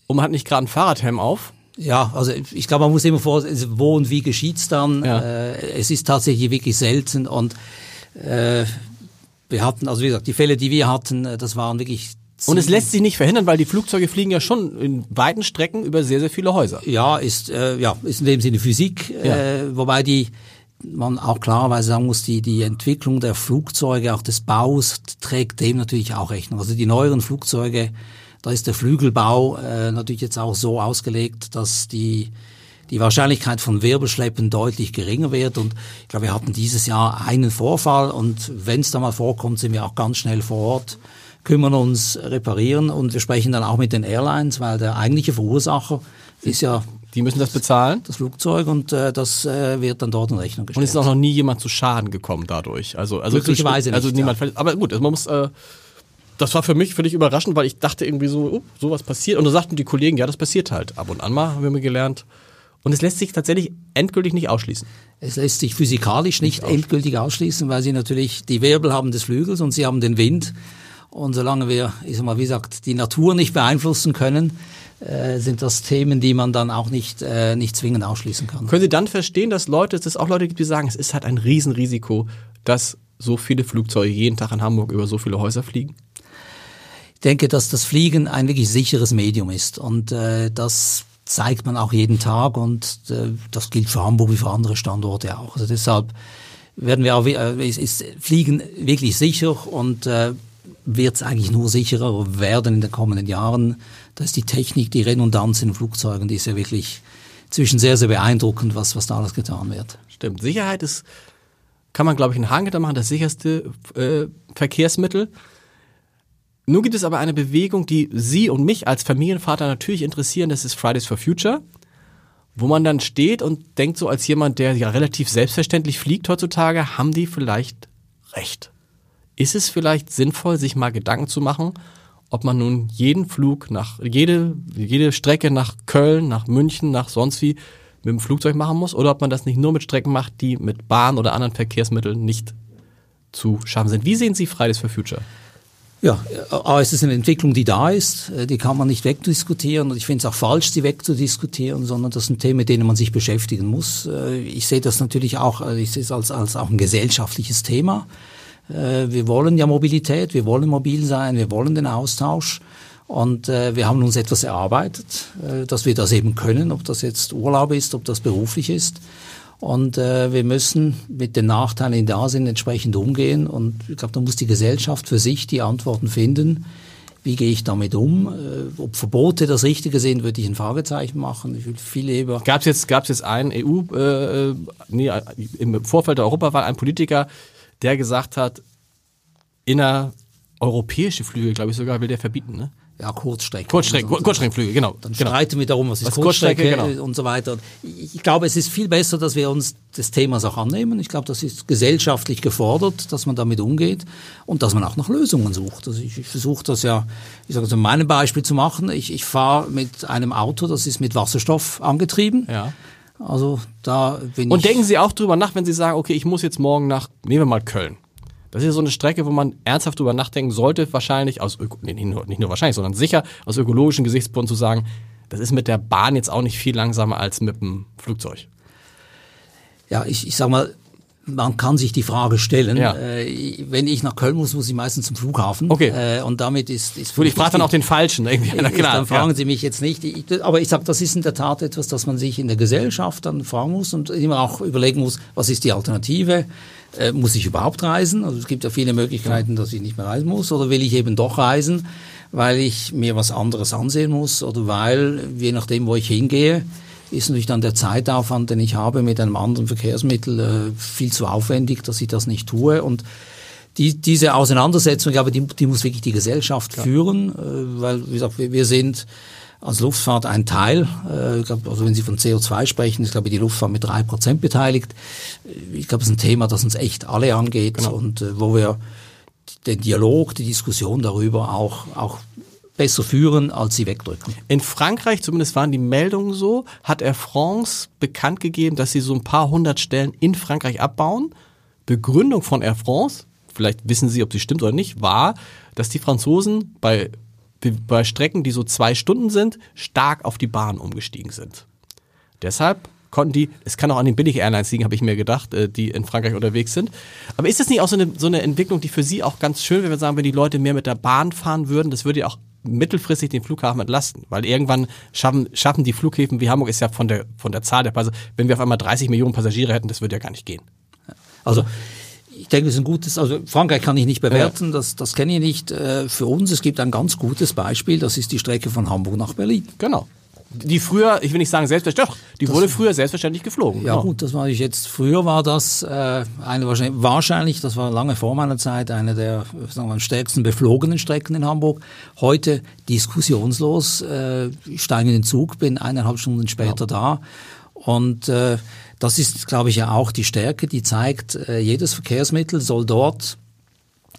und man hat nicht gerade einen Fahrradhelm auf, ja, also ich glaube, man muss immer vor, wo und wie geschieht's dann. Ja. Äh, es ist tatsächlich wirklich selten und äh, wir hatten, also wie gesagt, die Fälle, die wir hatten, äh, das waren wirklich und es lässt sich nicht verhindern, weil die Flugzeuge fliegen ja schon in weiten Strecken über sehr, sehr viele Häuser. Ja, ist, äh, ja, ist in dem Sinne Physik, ja. äh, wobei die, man auch klarerweise sagen muss, die, die Entwicklung der Flugzeuge, auch des Baus, trägt dem natürlich auch Rechnung. Also die neueren Flugzeuge da ist der Flügelbau äh, natürlich jetzt auch so ausgelegt, dass die die Wahrscheinlichkeit von Wirbelschleppen deutlich geringer wird. Und ich glaube, wir hatten dieses Jahr einen Vorfall und wenn es da mal vorkommt, sind wir auch ganz schnell vor Ort, kümmern uns, reparieren und wir sprechen dann auch mit den Airlines, weil der eigentliche Verursacher ist ja die müssen das bezahlen? Das Flugzeug und äh, das äh, wird dann dort in Rechnung gestellt. Und es ist auch noch nie jemand zu Schaden gekommen dadurch. Also, also Glücklicherweise nicht. Also niemand, ja. aber gut, also man muss äh, das war für mich völlig überraschend, weil ich dachte irgendwie so, oh, sowas passiert. Und da sagten die Kollegen, ja, das passiert halt. Ab und an mal haben wir gelernt. Und es lässt sich tatsächlich endgültig nicht ausschließen. Es lässt sich physikalisch nicht, nicht endgültig ausschließen, weil sie natürlich die Wirbel haben des Flügels und sie haben den Wind. Und solange wir, ich sag mal, wie gesagt, die Natur nicht beeinflussen können, äh, sind das Themen, die man dann auch nicht, äh, nicht zwingend ausschließen kann. Können Sie dann verstehen, dass Leute, dass es auch Leute gibt, die sagen, es ist halt ein Riesenrisiko, dass so viele Flugzeuge jeden Tag in Hamburg über so viele Häuser fliegen? Ich denke, dass das Fliegen ein wirklich sicheres Medium ist und äh, das zeigt man auch jeden Tag und äh, das gilt für Hamburg wie für andere Standorte auch. Also deshalb werden wir auch, äh, ist, Fliegen wirklich sicher und äh, wird es eigentlich nur sicherer werden in den kommenden Jahren. Da ist die Technik, die Redundanz in Flugzeugen, die ist ja wirklich zwischen sehr, sehr beeindruckend, was, was da alles getan wird. Stimmt. Sicherheit ist, kann man, glaube ich, einen Haken da machen, das sicherste äh, Verkehrsmittel. Nun gibt es aber eine Bewegung, die Sie und mich als Familienvater natürlich interessieren, das ist Fridays for Future, wo man dann steht und denkt so als jemand, der ja relativ selbstverständlich fliegt heutzutage, haben die vielleicht recht. Ist es vielleicht sinnvoll, sich mal Gedanken zu machen, ob man nun jeden Flug nach, jede, jede Strecke nach Köln, nach München, nach sonst wie mit dem Flugzeug machen muss oder ob man das nicht nur mit Strecken macht, die mit Bahn oder anderen Verkehrsmitteln nicht zu schaffen sind. Wie sehen Sie Fridays for Future? Ja, es ist eine Entwicklung, die da ist, die kann man nicht wegdiskutieren und ich finde es auch falsch, sie wegzudiskutieren, sondern das sind Themen, mit denen man sich beschäftigen muss. Ich sehe das natürlich auch, ich sehe es als, als auch ein gesellschaftliches Thema. Äh, wir wollen ja Mobilität, wir wollen mobil sein, wir wollen den Austausch. Und äh, wir haben uns etwas erarbeitet, äh, dass wir das eben können, ob das jetzt Urlaub ist, ob das beruflich ist. Und äh, wir müssen mit den Nachteilen, die da sind, entsprechend umgehen. Und ich glaube, da muss die Gesellschaft für sich die Antworten finden. Wie gehe ich damit um? Äh, ob Verbote das Richtige sind, würde ich ein Fragezeichen machen. Ich will viel lieber. Gab es jetzt, gab's jetzt einen EU, äh, äh, nee, im Vorfeld der Europawahl, einen Politiker, der gesagt hat, innereuropäische Flüge, glaube ich sogar, will der verbieten, ne? Ja, Kurzstrecke. Kurzstrecke, also, Kurzstreckenflüge, genau. Dann genau. streiten wir darum, was ist was Kurzstrecke, Kurzstrecke genau. und so weiter. Ich glaube, es ist viel besser, dass wir uns des Themas auch annehmen. Ich glaube, das ist gesellschaftlich gefordert, dass man damit umgeht und dass man auch nach Lösungen sucht. Also ich, ich versuche das ja, ich sage so, meinem Beispiel zu machen. Ich, ich fahre mit einem Auto, das ist mit Wasserstoff angetrieben. Ja. Also da bin und ich. Und denken Sie auch drüber nach, wenn Sie sagen, okay, ich muss jetzt morgen nach, nehmen wir mal Köln. Das ist so eine Strecke, wo man ernsthaft drüber nachdenken sollte, wahrscheinlich aus, Öko nee, nicht, nur, nicht nur wahrscheinlich, sondern sicher aus ökologischen Gesichtspunkten zu sagen, das ist mit der Bahn jetzt auch nicht viel langsamer als mit dem Flugzeug. Ja, ich, ich sag mal, man kann sich die Frage stellen. Ja. Äh, wenn ich nach Köln muss, muss ich meistens zum Flughafen. Okay. Äh, und damit ist, ist Gut, ich frage dann auch den Falschen. Irgendwie. Na klar, dann fragen ja. Sie mich jetzt nicht. Ich, aber ich sage, das ist in der Tat etwas, das man sich in der Gesellschaft dann fragen muss und immer auch überlegen muss, was ist die Alternative? Äh, muss ich überhaupt reisen? Also es gibt ja viele Möglichkeiten, dass ich nicht mehr reisen muss. Oder will ich eben doch reisen, weil ich mir was anderes ansehen muss oder weil, je nachdem, wo ich hingehe, ist natürlich dann der Zeitaufwand, den ich habe mit einem anderen Verkehrsmittel, äh, viel zu aufwendig, dass ich das nicht tue. Und die, diese Auseinandersetzung, ich glaube, die, die muss wirklich die Gesellschaft ja. führen, äh, weil, wie gesagt, wir, wir sind als Luftfahrt ein Teil. Äh, ich glaube, also wenn Sie von CO2 sprechen, ist, glaube ich, die Luftfahrt mit drei Prozent beteiligt. Ich glaube, es ist ein Thema, das uns echt alle angeht genau. und äh, wo wir den Dialog, die Diskussion darüber auch, auch besser führen, als sie wegdrücken. In Frankreich, zumindest waren die Meldungen so, hat Air France bekannt gegeben, dass sie so ein paar hundert Stellen in Frankreich abbauen. Begründung von Air France, vielleicht wissen Sie, ob sie stimmt oder nicht, war, dass die Franzosen bei, bei Strecken, die so zwei Stunden sind, stark auf die Bahn umgestiegen sind. Deshalb konnten die, es kann auch an den Billig-Airlines liegen, habe ich mir gedacht, äh, die in Frankreich unterwegs sind. Aber ist das nicht auch so eine, so eine Entwicklung, die für Sie auch ganz schön wäre, wenn wir sagen, wenn die Leute mehr mit der Bahn fahren würden, das würde ja auch mittelfristig den Flughafen entlasten, weil irgendwann schaffen, schaffen die Flughäfen wie Hamburg ist ja von der, von der Zahl der Passagiere, wenn wir auf einmal 30 Millionen Passagiere hätten, das würde ja gar nicht gehen. Also, ich denke, das ist ein gutes, also Frankreich kann ich nicht bewerten, ja. das, das kenne ich nicht. Äh, für uns, es gibt ein ganz gutes Beispiel, das ist die Strecke von Hamburg nach Berlin. Genau die früher, ich will nicht sagen selbstverständlich, doch, die das wurde früher selbstverständlich geflogen. Ja genau. gut, das war ich jetzt, früher war das äh, eine wahrscheinlich, wahrscheinlich, das war lange vor meiner Zeit, eine der sagen wir, stärksten beflogenen Strecken in Hamburg. Heute diskussionslos, äh, ich steige in den Zug, bin eineinhalb Stunden später ja. da und äh, das ist, glaube ich, ja auch die Stärke, die zeigt, äh, jedes Verkehrsmittel soll dort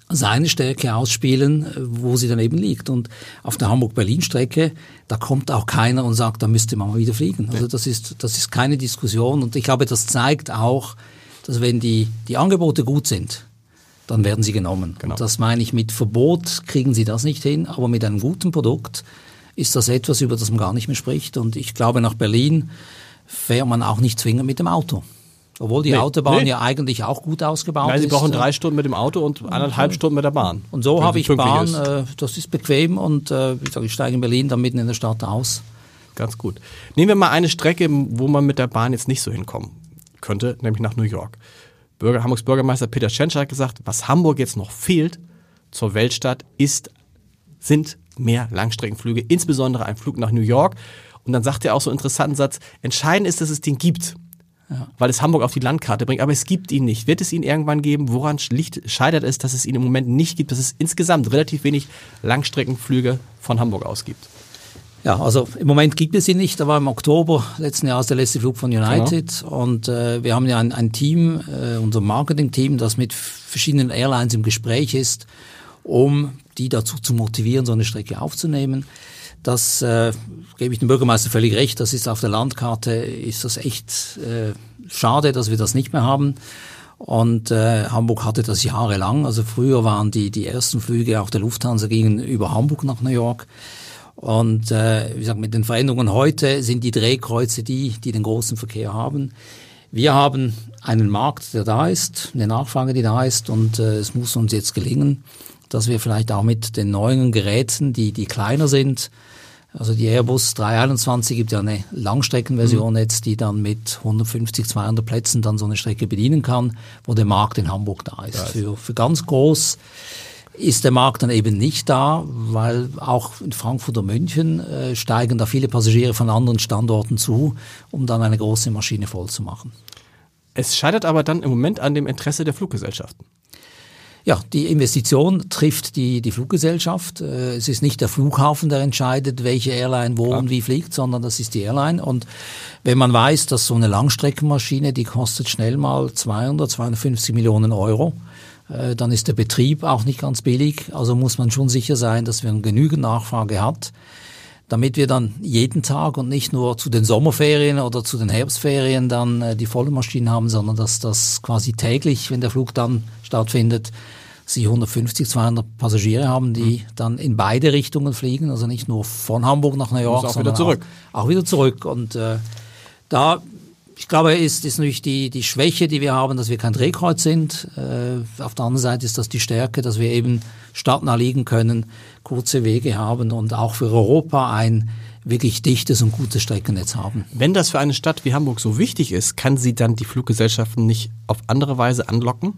seine Stärke ausspielen, wo sie dann eben liegt. Und auf der Hamburg-Berlin-Strecke, da kommt auch keiner und sagt, da müsste man mal wieder fliegen. Also das ist, das ist keine Diskussion. Und ich glaube, das zeigt auch, dass wenn die, die Angebote gut sind, dann werden sie genommen. Genau. Und das meine ich, mit Verbot kriegen sie das nicht hin, aber mit einem guten Produkt ist das etwas, über das man gar nicht mehr spricht. Und ich glaube, nach Berlin fährt man auch nicht zwingend mit dem Auto. Obwohl die Nee, Autobahn nee. ja eigentlich auch gut ausgebaut Nein, ist. sie brauchen äh, drei Stunden mit dem Auto und anderthalb Stunden mit der Bahn. Und so habe ich Bahn, äh, das ist bequem und äh, wie gesagt, ich steige in Berlin dann mitten in der Stadt aus. Ganz gut. Nehmen wir mal eine Strecke, wo man mit der Bahn jetzt nicht so hinkommen könnte, nämlich nach New York. Bürger, Hamburgs Bürgermeister Peter Schenscher hat gesagt, was Hamburg jetzt noch fehlt zur Weltstadt, ist, sind mehr Langstreckenflüge, insbesondere ein Flug nach New York. Und dann sagt er auch so einen interessanten Satz, entscheidend ist, dass es den gibt. Weil es Hamburg auf die Landkarte bringt, aber es gibt ihn nicht. Wird es ihn irgendwann geben? Woran liegt, scheitert es, dass es ihn im Moment nicht gibt, dass es insgesamt relativ wenig Langstreckenflüge von Hamburg aus gibt? Ja, also im Moment gibt es ihn nicht. Da war im Oktober letzten Jahres der letzte Flug von United und äh, wir haben ja ein, ein Team, äh, unser Marketing-Team, das mit verschiedenen Airlines im Gespräch ist, um die dazu zu motivieren, so eine Strecke aufzunehmen. Das äh, gebe ich dem Bürgermeister völlig recht. Das ist auf der Landkarte ist das echt äh, schade, dass wir das nicht mehr haben. Und äh, Hamburg hatte das jahrelang. Also früher waren die die ersten Flüge auch der Lufthansa gingen über Hamburg nach New York. Und äh, wie gesagt, mit den Veränderungen heute sind die Drehkreuze die, die den großen Verkehr haben. Wir haben einen Markt, der da ist, eine Nachfrage, die da ist, und äh, es muss uns jetzt gelingen, dass wir vielleicht auch mit den neuen Geräten, die, die kleiner sind, also die Airbus 321 gibt ja eine Langstreckenversion jetzt, die dann mit 150, 200 Plätzen dann so eine Strecke bedienen kann, wo der Markt in Hamburg da ist. Für, für ganz groß ist der Markt dann eben nicht da, weil auch in Frankfurt und München äh, steigen da viele Passagiere von anderen Standorten zu, um dann eine große Maschine voll zu machen. Es scheitert aber dann im Moment an dem Interesse der Fluggesellschaften. Ja, die Investition trifft die, die Fluggesellschaft. Äh, Es ist nicht der Flughafen, der entscheidet, welche Airline wo und wie fliegt, sondern das ist die Airline. Und wenn man weiß, dass so eine Langstreckenmaschine, die kostet schnell mal 200, 250 Millionen Euro, äh, dann ist der Betrieb auch nicht ganz billig. Also muss man schon sicher sein, dass wir genügend Nachfrage hat, damit wir dann jeden Tag und nicht nur zu den Sommerferien oder zu den Herbstferien dann äh, die volle Maschinen haben, sondern dass das quasi täglich, wenn der Flug dann stattfindet, sie 150, 200 Passagiere haben, die dann in beide Richtungen fliegen, also nicht nur von Hamburg nach New York, auch sondern wieder zurück. Auch, auch wieder zurück. Und äh, da, ich glaube, ist, ist natürlich die, die Schwäche, die wir haben, dass wir kein Drehkreuz sind. Äh, auf der anderen Seite ist das die Stärke, dass wir eben stadtnah liegen können, kurze Wege haben und auch für Europa ein wirklich dichtes und gutes Streckennetz haben. Wenn das für eine Stadt wie Hamburg so wichtig ist, kann sie dann die Fluggesellschaften nicht auf andere Weise anlocken?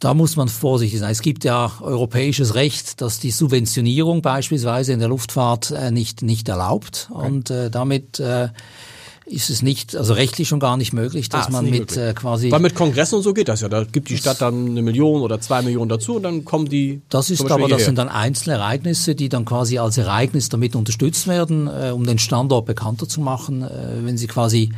Da muss man vorsichtig sein. Es gibt ja europäisches Recht, das die Subventionierung beispielsweise in der Luftfahrt äh, nicht, nicht erlaubt. Und äh, damit äh, ist es nicht, also rechtlich schon gar nicht möglich, dass Ah, man mit äh, quasi Weil mit Kongressen und so geht das ja. Da gibt die Stadt dann eine Million oder zwei Millionen dazu und dann kommen die. Das ist aber, das hierher. sind dann einzelne Ereignisse, die dann quasi als Ereignis damit unterstützt werden, äh, um den Standort bekannter zu machen. Äh, wenn Sie quasi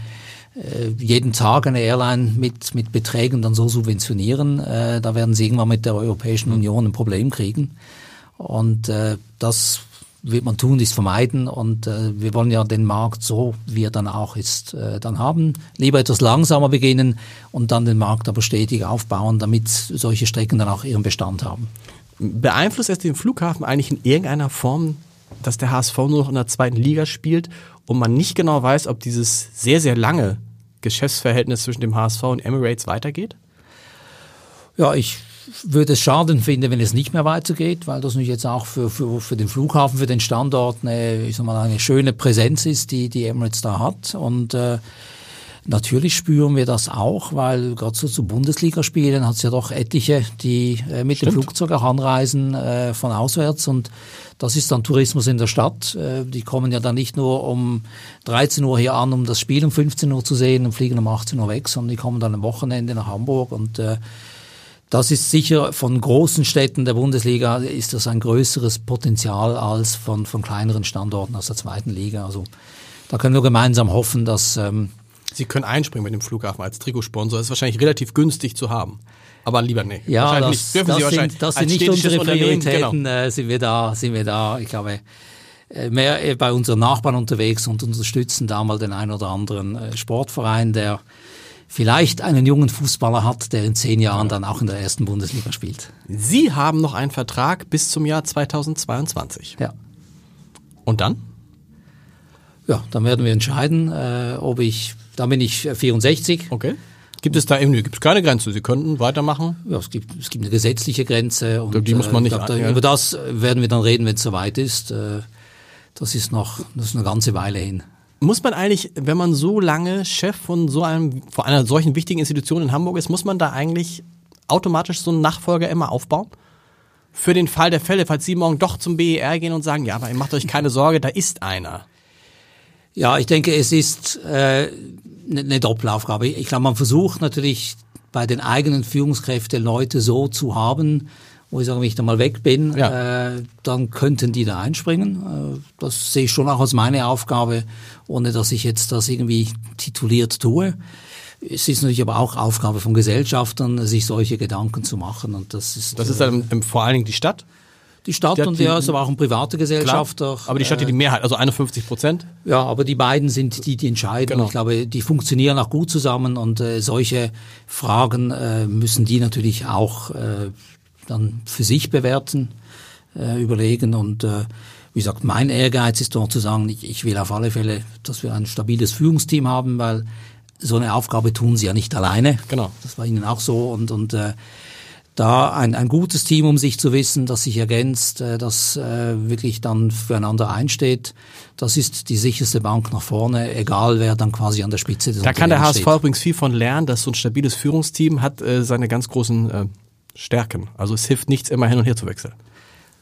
äh, jeden Tag eine Airline mit, mit Beträgen dann so subventionieren, äh, da werden Sie irgendwann mit der Europäischen Union ein Problem kriegen. Und äh, das wird man tun, dies vermeiden. Und äh, wir wollen ja den Markt so, wie er dann auch ist, äh, dann haben. Lieber etwas langsamer beginnen und dann den Markt aber stetig aufbauen, damit solche Strecken dann auch ihren Bestand haben. Beeinflusst es den Flughafen eigentlich in irgendeiner Form, dass der HSV nur noch in der zweiten Liga spielt und man nicht genau weiß, ob dieses sehr, sehr lange Geschäftsverhältnis zwischen dem HSV und Emirates weitergeht? Ja, ich würde es schaden finden, wenn es nicht mehr weitergeht, weil das natürlich jetzt auch für, für, für den Flughafen, für den Standort eine, ich sag mal, eine schöne Präsenz ist, die die Emirates da hat. Und äh, natürlich spüren wir das auch, weil gerade so zu Bundesligaspielen hat es ja doch etliche, die äh, mit dem Flugzeug auch anreisen äh, von auswärts und das ist dann Tourismus in der Stadt. Äh, die kommen ja dann nicht nur um 13 Uhr hier an, um das Spiel um 15 Uhr zu sehen und fliegen um 18 Uhr weg, sondern die kommen dann am Wochenende nach Hamburg und äh, das ist sicher von großen Städten der Bundesliga ist das ein größeres Potenzial als von, von kleineren Standorten aus der zweiten Liga. Also da können wir gemeinsam hoffen, dass ähm, Sie können einspringen mit dem Flughafen als Trikotsponsor. Das ist wahrscheinlich relativ günslich zu haben. Aber lieber nicht. ja, das, nicht. Dürfen das, Sie wahrscheinlich sind, das sind nicht unsere Unternehmen, Prioritäten. Genau. Äh, sind wir da, sind wir da. Ich glaube äh, mehr äh, bei unseren Nachbarn unterwegs und unterstützen da mal den einen oder anderen äh, Sportverein, der vielleicht einen jungen Fußballer hat, der in zehn Jahren dann auch in der ersten Bundesliga spielt. Sie haben noch einen Vertrag bis zum Jahr 2022. Ja. Und dann? Ja, dann werden wir entscheiden, äh, ob ich, da bin ich 64. Okay. Gibt es da irgendwie, gibt es keine Grenze? Sie könnten weitermachen? Ja, es gibt, es gibt eine gesetzliche Grenze. Und, Die muss man äh, nicht an- da. Über das werden wir dann reden, wenn es soweit ist. Äh, das ist noch, das ist eine ganze Weile hin. Muss man eigentlich, wenn man so lange Chef von so einem, von einer solchen wichtigen Institution in Hamburg ist, muss man da eigentlich automatisch so einen Nachfolger immer aufbauen? Für den Fall der Fälle, falls Sie morgen doch zum BER gehen und sagen, ja, aber macht euch keine Sorge, da ist einer. Ja, ich denke, es ist äh, eine eine Doppelaufgabe. Ich glaube, man versucht natürlich bei den eigenen Führungskräften Leute so zu haben, wo ich sage, wenn ich da mal weg bin, Ja. äh, dann könnten die da einspringen. Äh, das sehe ich schon auch als meine Aufgabe, ohne dass ich jetzt das irgendwie tituliert tue. Es ist natürlich aber auch Aufgabe von Gesellschaftern, sich solche Gedanken zu machen. Und das ist, Das ist äh, dann im, vor allen Dingen die Stadt. die Stadt die und ja, ist aber auch ein privater Gesellschafter. Aber die Stadt hat die Mehrheit, also 51 Prozent. Ja, aber die beiden sind die, die entscheiden. Genau. Ich glaube, die funktionieren auch gut zusammen und äh, solche Fragen äh, müssen die natürlich auch äh, dann für sich bewerten, äh, überlegen und äh, wie gesagt, mein Ehrgeiz ist dort zu sagen, ich, ich will auf alle Fälle, dass wir ein stabiles Führungsteam haben, weil so eine Aufgabe tun sie ja nicht alleine. Genau. Das war ihnen auch so und, und äh, da ein, ein gutes Team um sich zu wissen, das sich ergänzt, äh, das äh, wirklich dann füreinander einsteht, das ist die sicherste Bank nach vorne, egal wer dann quasi an der Spitze des Da kann der HSV übrigens viel von lernen, dass so ein stabiles Führungsteam hat äh, seine ganz großen äh, Stärken. Also es hilft nichts, immer hin und her zu wechseln.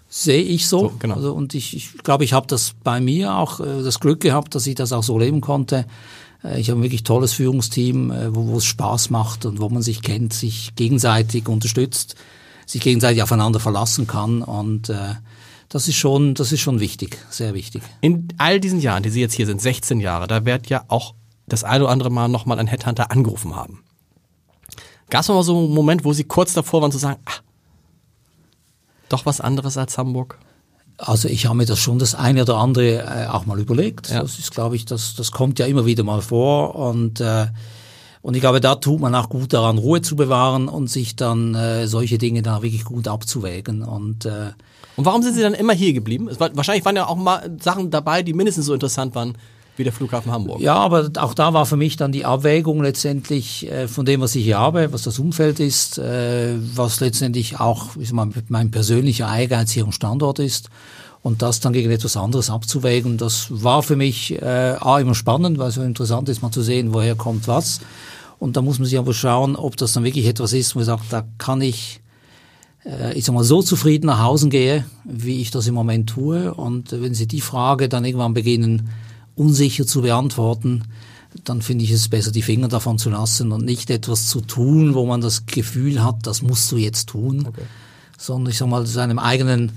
Sehe ich so. So, genau. also, und ich, ich glaube, ich habe das bei mir auch äh, das Glück gehabt, dass ich das auch so leben konnte. Äh, ich habe ein wirklich tolles Führungsteam, äh, wo, es Spaß macht und wo man sich kennt, sich gegenseitig unterstützt, sich gegenseitig aufeinander verlassen kann. Und äh, das ist schon, das ist schon wichtig, sehr wichtig. In all diesen Jahren, die Sie jetzt hier sind, 16 Jahre, da wird ja auch das eine oder andere Mal nochmal ein Headhunter angerufen haben. Gab es mal so einen Moment, wo Sie kurz davor waren zu sagen, ah, doch was anderes als Hamburg? Also ich habe mir das schon das eine oder andere äh, auch mal überlegt. Ja. Das ist, glaube ich, das, das kommt ja immer wieder mal vor und äh, und ich glaube, da tut man auch gut daran, Ruhe zu bewahren und sich dann äh, solche Dinge da wirklich gut abzuwägen. Und äh, Und warum sind Sie dann immer hier geblieben? War, wahrscheinlich waren ja auch mal Sachen dabei, die mindestens so interessant waren wie der Flughafen Hamburg. ja, aber auch da war für mich dann die Abwägung letztendlich äh, von dem, was ich hier habe, was das Umfeld ist, äh, was letztendlich auch soll man, mein persönlicher Ehrgeiz hier am Standort ist. Und das dann gegen etwas anderes abzuwägen, das war für mich äh, A, immer spannend, weil es interessant ist, mal zu sehen, woher kommt was. Und da muss man sich aber schauen, ob das dann wirklich etwas ist, wo man sagt, da kann ich äh, ich sag mal, so zufrieden nach Hause gehe, wie ich das im Moment tue. Und wenn Sie die Frage dann irgendwann beginnen, unsicher zu beantworten, dann finde ich es besser, die Finger davon zu lassen und nicht etwas zu tun, wo man das Gefühl hat, das musst du jetzt tun, sondern ich sag mal, seinem eigenen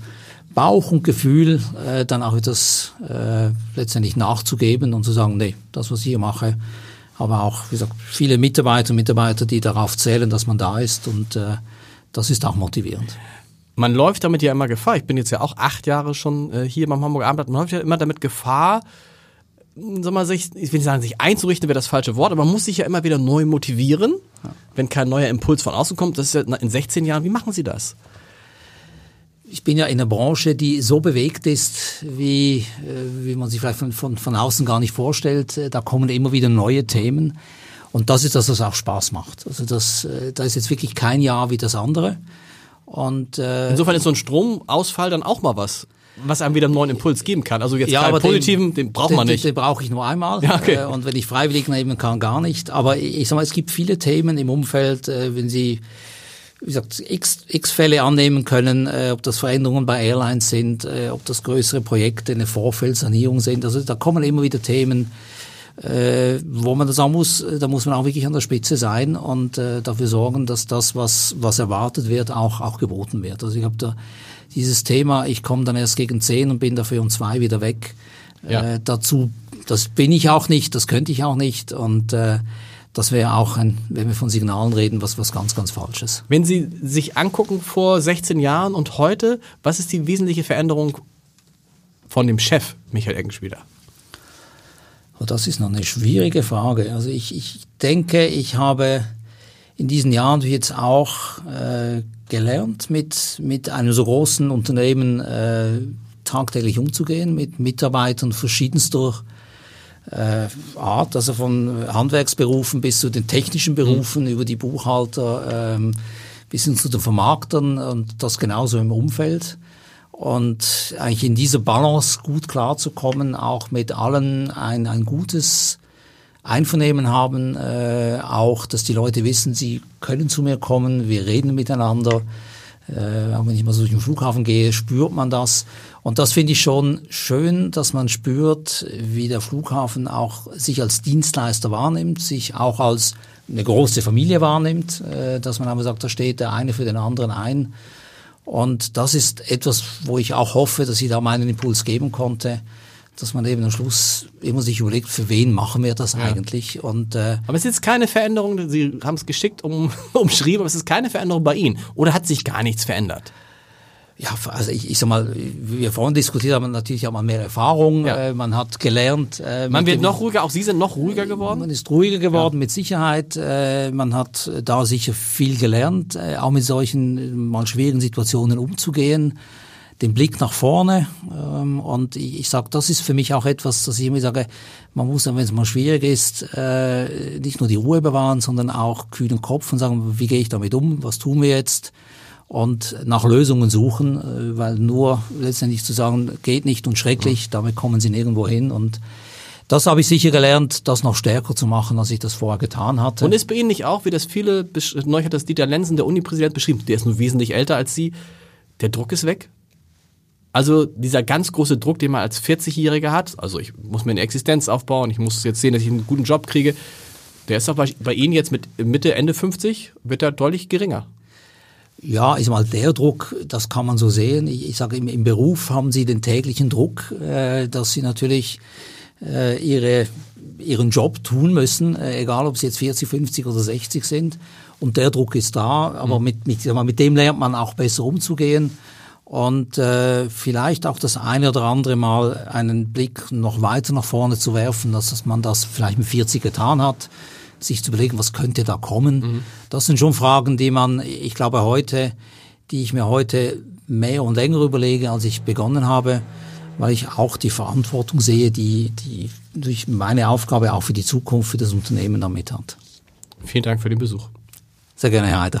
Bauch und Gefühl äh, dann auch etwas äh, letztendlich nachzugeben und zu sagen, nee, das, was ich hier mache, aber auch, wie gesagt, viele Mitarbeiter und Mitarbeiter, die darauf zählen, dass man da ist und äh, das ist auch motivierend. Man läuft damit ja immer Gefahr. Ich bin jetzt ja auch acht Jahre schon äh, hier beim Hamburger Abendblatt. Man läuft ja immer damit Gefahr, sag mal, sich, ich will nicht sagen, sich einzurichten wäre das falsche Wort, aber man muss sich ja immer wieder neu motivieren, wenn kein neuer Impuls von außen kommt. Das ist ja in 16 Jahren, wie machen Sie das? ich bin ja in einer Branche, die so bewegt ist, wie, äh, wie man sich vielleicht von, von, von außen gar nicht vorstellt. Äh, Da kommen immer wieder neue Themen. Und das ist das, was auch Spaß macht. Also das, äh, da ist jetzt wirklich kein Jahr wie das andere. Und äh, Insofern ist so ein Stromausfall dann auch mal was, was einem wieder einen neuen Impuls geben kann. Also jetzt Ja, keinen aber den- positiven, den, braucht den, man Den, nicht. den brauche ich nur einmal. Ja, okay. äh, Und wenn ich freiwillig nehmen kann, gar nicht. Aber ich, sag mal, es gibt viele Themen im Umfeld, äh, wenn Sie wie gesagt, x, x Fälle annehmen können, äh, ob das Veränderungen bei Airlines sind, äh, ob das größere Projekte, eine Vorfeldsanierung sind. Also da kommen immer wieder Themen, äh, wo man das sagen muss, äh, da muss man auch wirklich an der Spitze sein und äh, dafür sorgen, dass das, was, was erwartet wird, auch, auch geboten wird. Also ich habe da dieses Thema, ich komme dann erst gegen zehn und bin dafür um zwei wieder weg. Ja. Äh, dazu, das bin ich auch nicht, das könnte ich auch nicht und äh, das wäre auch ein, wenn wir von Signalen reden, was, was ganz, ganz Falsches. Wenn Sie sich angucken vor 16 Jahren und heute, was ist die wesentliche Veränderung von dem Chef Michael Eggenschmieder? Oh, das ist noch eine schwierige Frage. Also ich, ich denke, ich habe in diesen Jahren jetzt auch äh, gelernt, mit, mit einem so großen Unternehmen äh, tagtäglich umzugehen, mit Mitarbeitern verschiedenster äh, Art, also von Handwerksberufen bis zu den technischen Berufen, mhm. über die Buchhalter ähm, bis hin zu den Vermarktern und das genauso im Umfeld. Und eigentlich in dieser Balance gut klarzukommen, auch mit allen ein, ein gutes Einvernehmen haben, äh, auch, dass die Leute wissen, sie können zu mir kommen, wir reden miteinander. Äh, wenn ich mal so durch den Flughafen gehe, spürt man das. Und das finde ich schon schön, dass man spürt, wie der Flughafen auch sich als Dienstleister wahrnimmt, sich auch als eine große Familie wahrnimmt, äh, dass man einfach sagt, da steht der eine für den anderen ein. Und das ist etwas, wo ich auch hoffe, dass ich da meinen Impuls geben konnte, dass man eben am Schluss immer sich überlegt, für wen machen wir das ja. eigentlich? Und, äh, aber es ist jetzt keine Veränderung, Sie haben es geschickt um, umschrieben, aber es ist keine Veränderung bei Ihnen. Oder hat sich gar nichts verändert? Ja, also ich, ich sag mal, wie wir vorhin diskutiert haben, natürlich hat man mehr Erfahrung, ja. äh, man hat gelernt. Äh, man wird dem, noch ruhiger, auch Sie sind noch ruhiger geworden? Man ist ruhiger geworden, ja. mit Sicherheit. Äh, man hat da sicher viel gelernt, äh, auch mit solchen äh, mal schwierigen Situationen umzugehen den Blick nach vorne. Ähm, und ich, ich sage, das ist für mich auch etwas, dass ich immer sage, man muss, wenn es mal schwierig ist, äh, nicht nur die Ruhe bewahren, sondern auch kühlen Kopf und sagen, wie gehe ich damit um, was tun wir jetzt? Und nach Lösungen suchen, äh, weil nur letztendlich zu sagen, geht nicht und schrecklich, damit kommen sie nirgendwo hin. Und das habe ich sicher gelernt, das noch stärker zu machen, als ich das vorher getan hatte. Und ist bei Ihnen nicht auch, wie das viele, neulich hat das Dieter Lenzen, der Uni-Präsident, beschrieben, der ist nur wesentlich älter als Sie, der Druck ist weg? Also dieser ganz große Druck, den man als 40-Jähriger hat, also ich muss mir eine Existenz aufbauen, ich muss jetzt sehen, dass ich einen guten Job kriege, der ist doch bei, Ihnen jetzt mit Mitte, Ende 50, wird er deutlich geringer. Ja, ist mal der Druck, das kann man so sehen. Ich, ich sage, im, im Beruf haben Sie den täglichen Druck, äh, dass Sie natürlich äh, ihre, ihren Job tun müssen, äh, egal ob Sie jetzt 40, 50 oder 60 sind. Und der Druck ist da, aber mhm. mit, mit, mit dem lernt man auch besser umzugehen und äh, vielleicht auch das eine oder andere Mal einen Blick noch weiter nach vorne zu werfen, dass man das vielleicht mit 40 getan hat, sich zu überlegen, was könnte da kommen. Mhm. Das sind schon Fragen, die man, ich glaube heute, die ich mir heute mehr und länger überlege, als ich begonnen habe, weil ich auch die Verantwortung sehe, die, die durch meine Aufgabe auch für die Zukunft, für das Unternehmen damit hat. Vielen Dank für den Besuch. Sehr gerne, Herr Heider.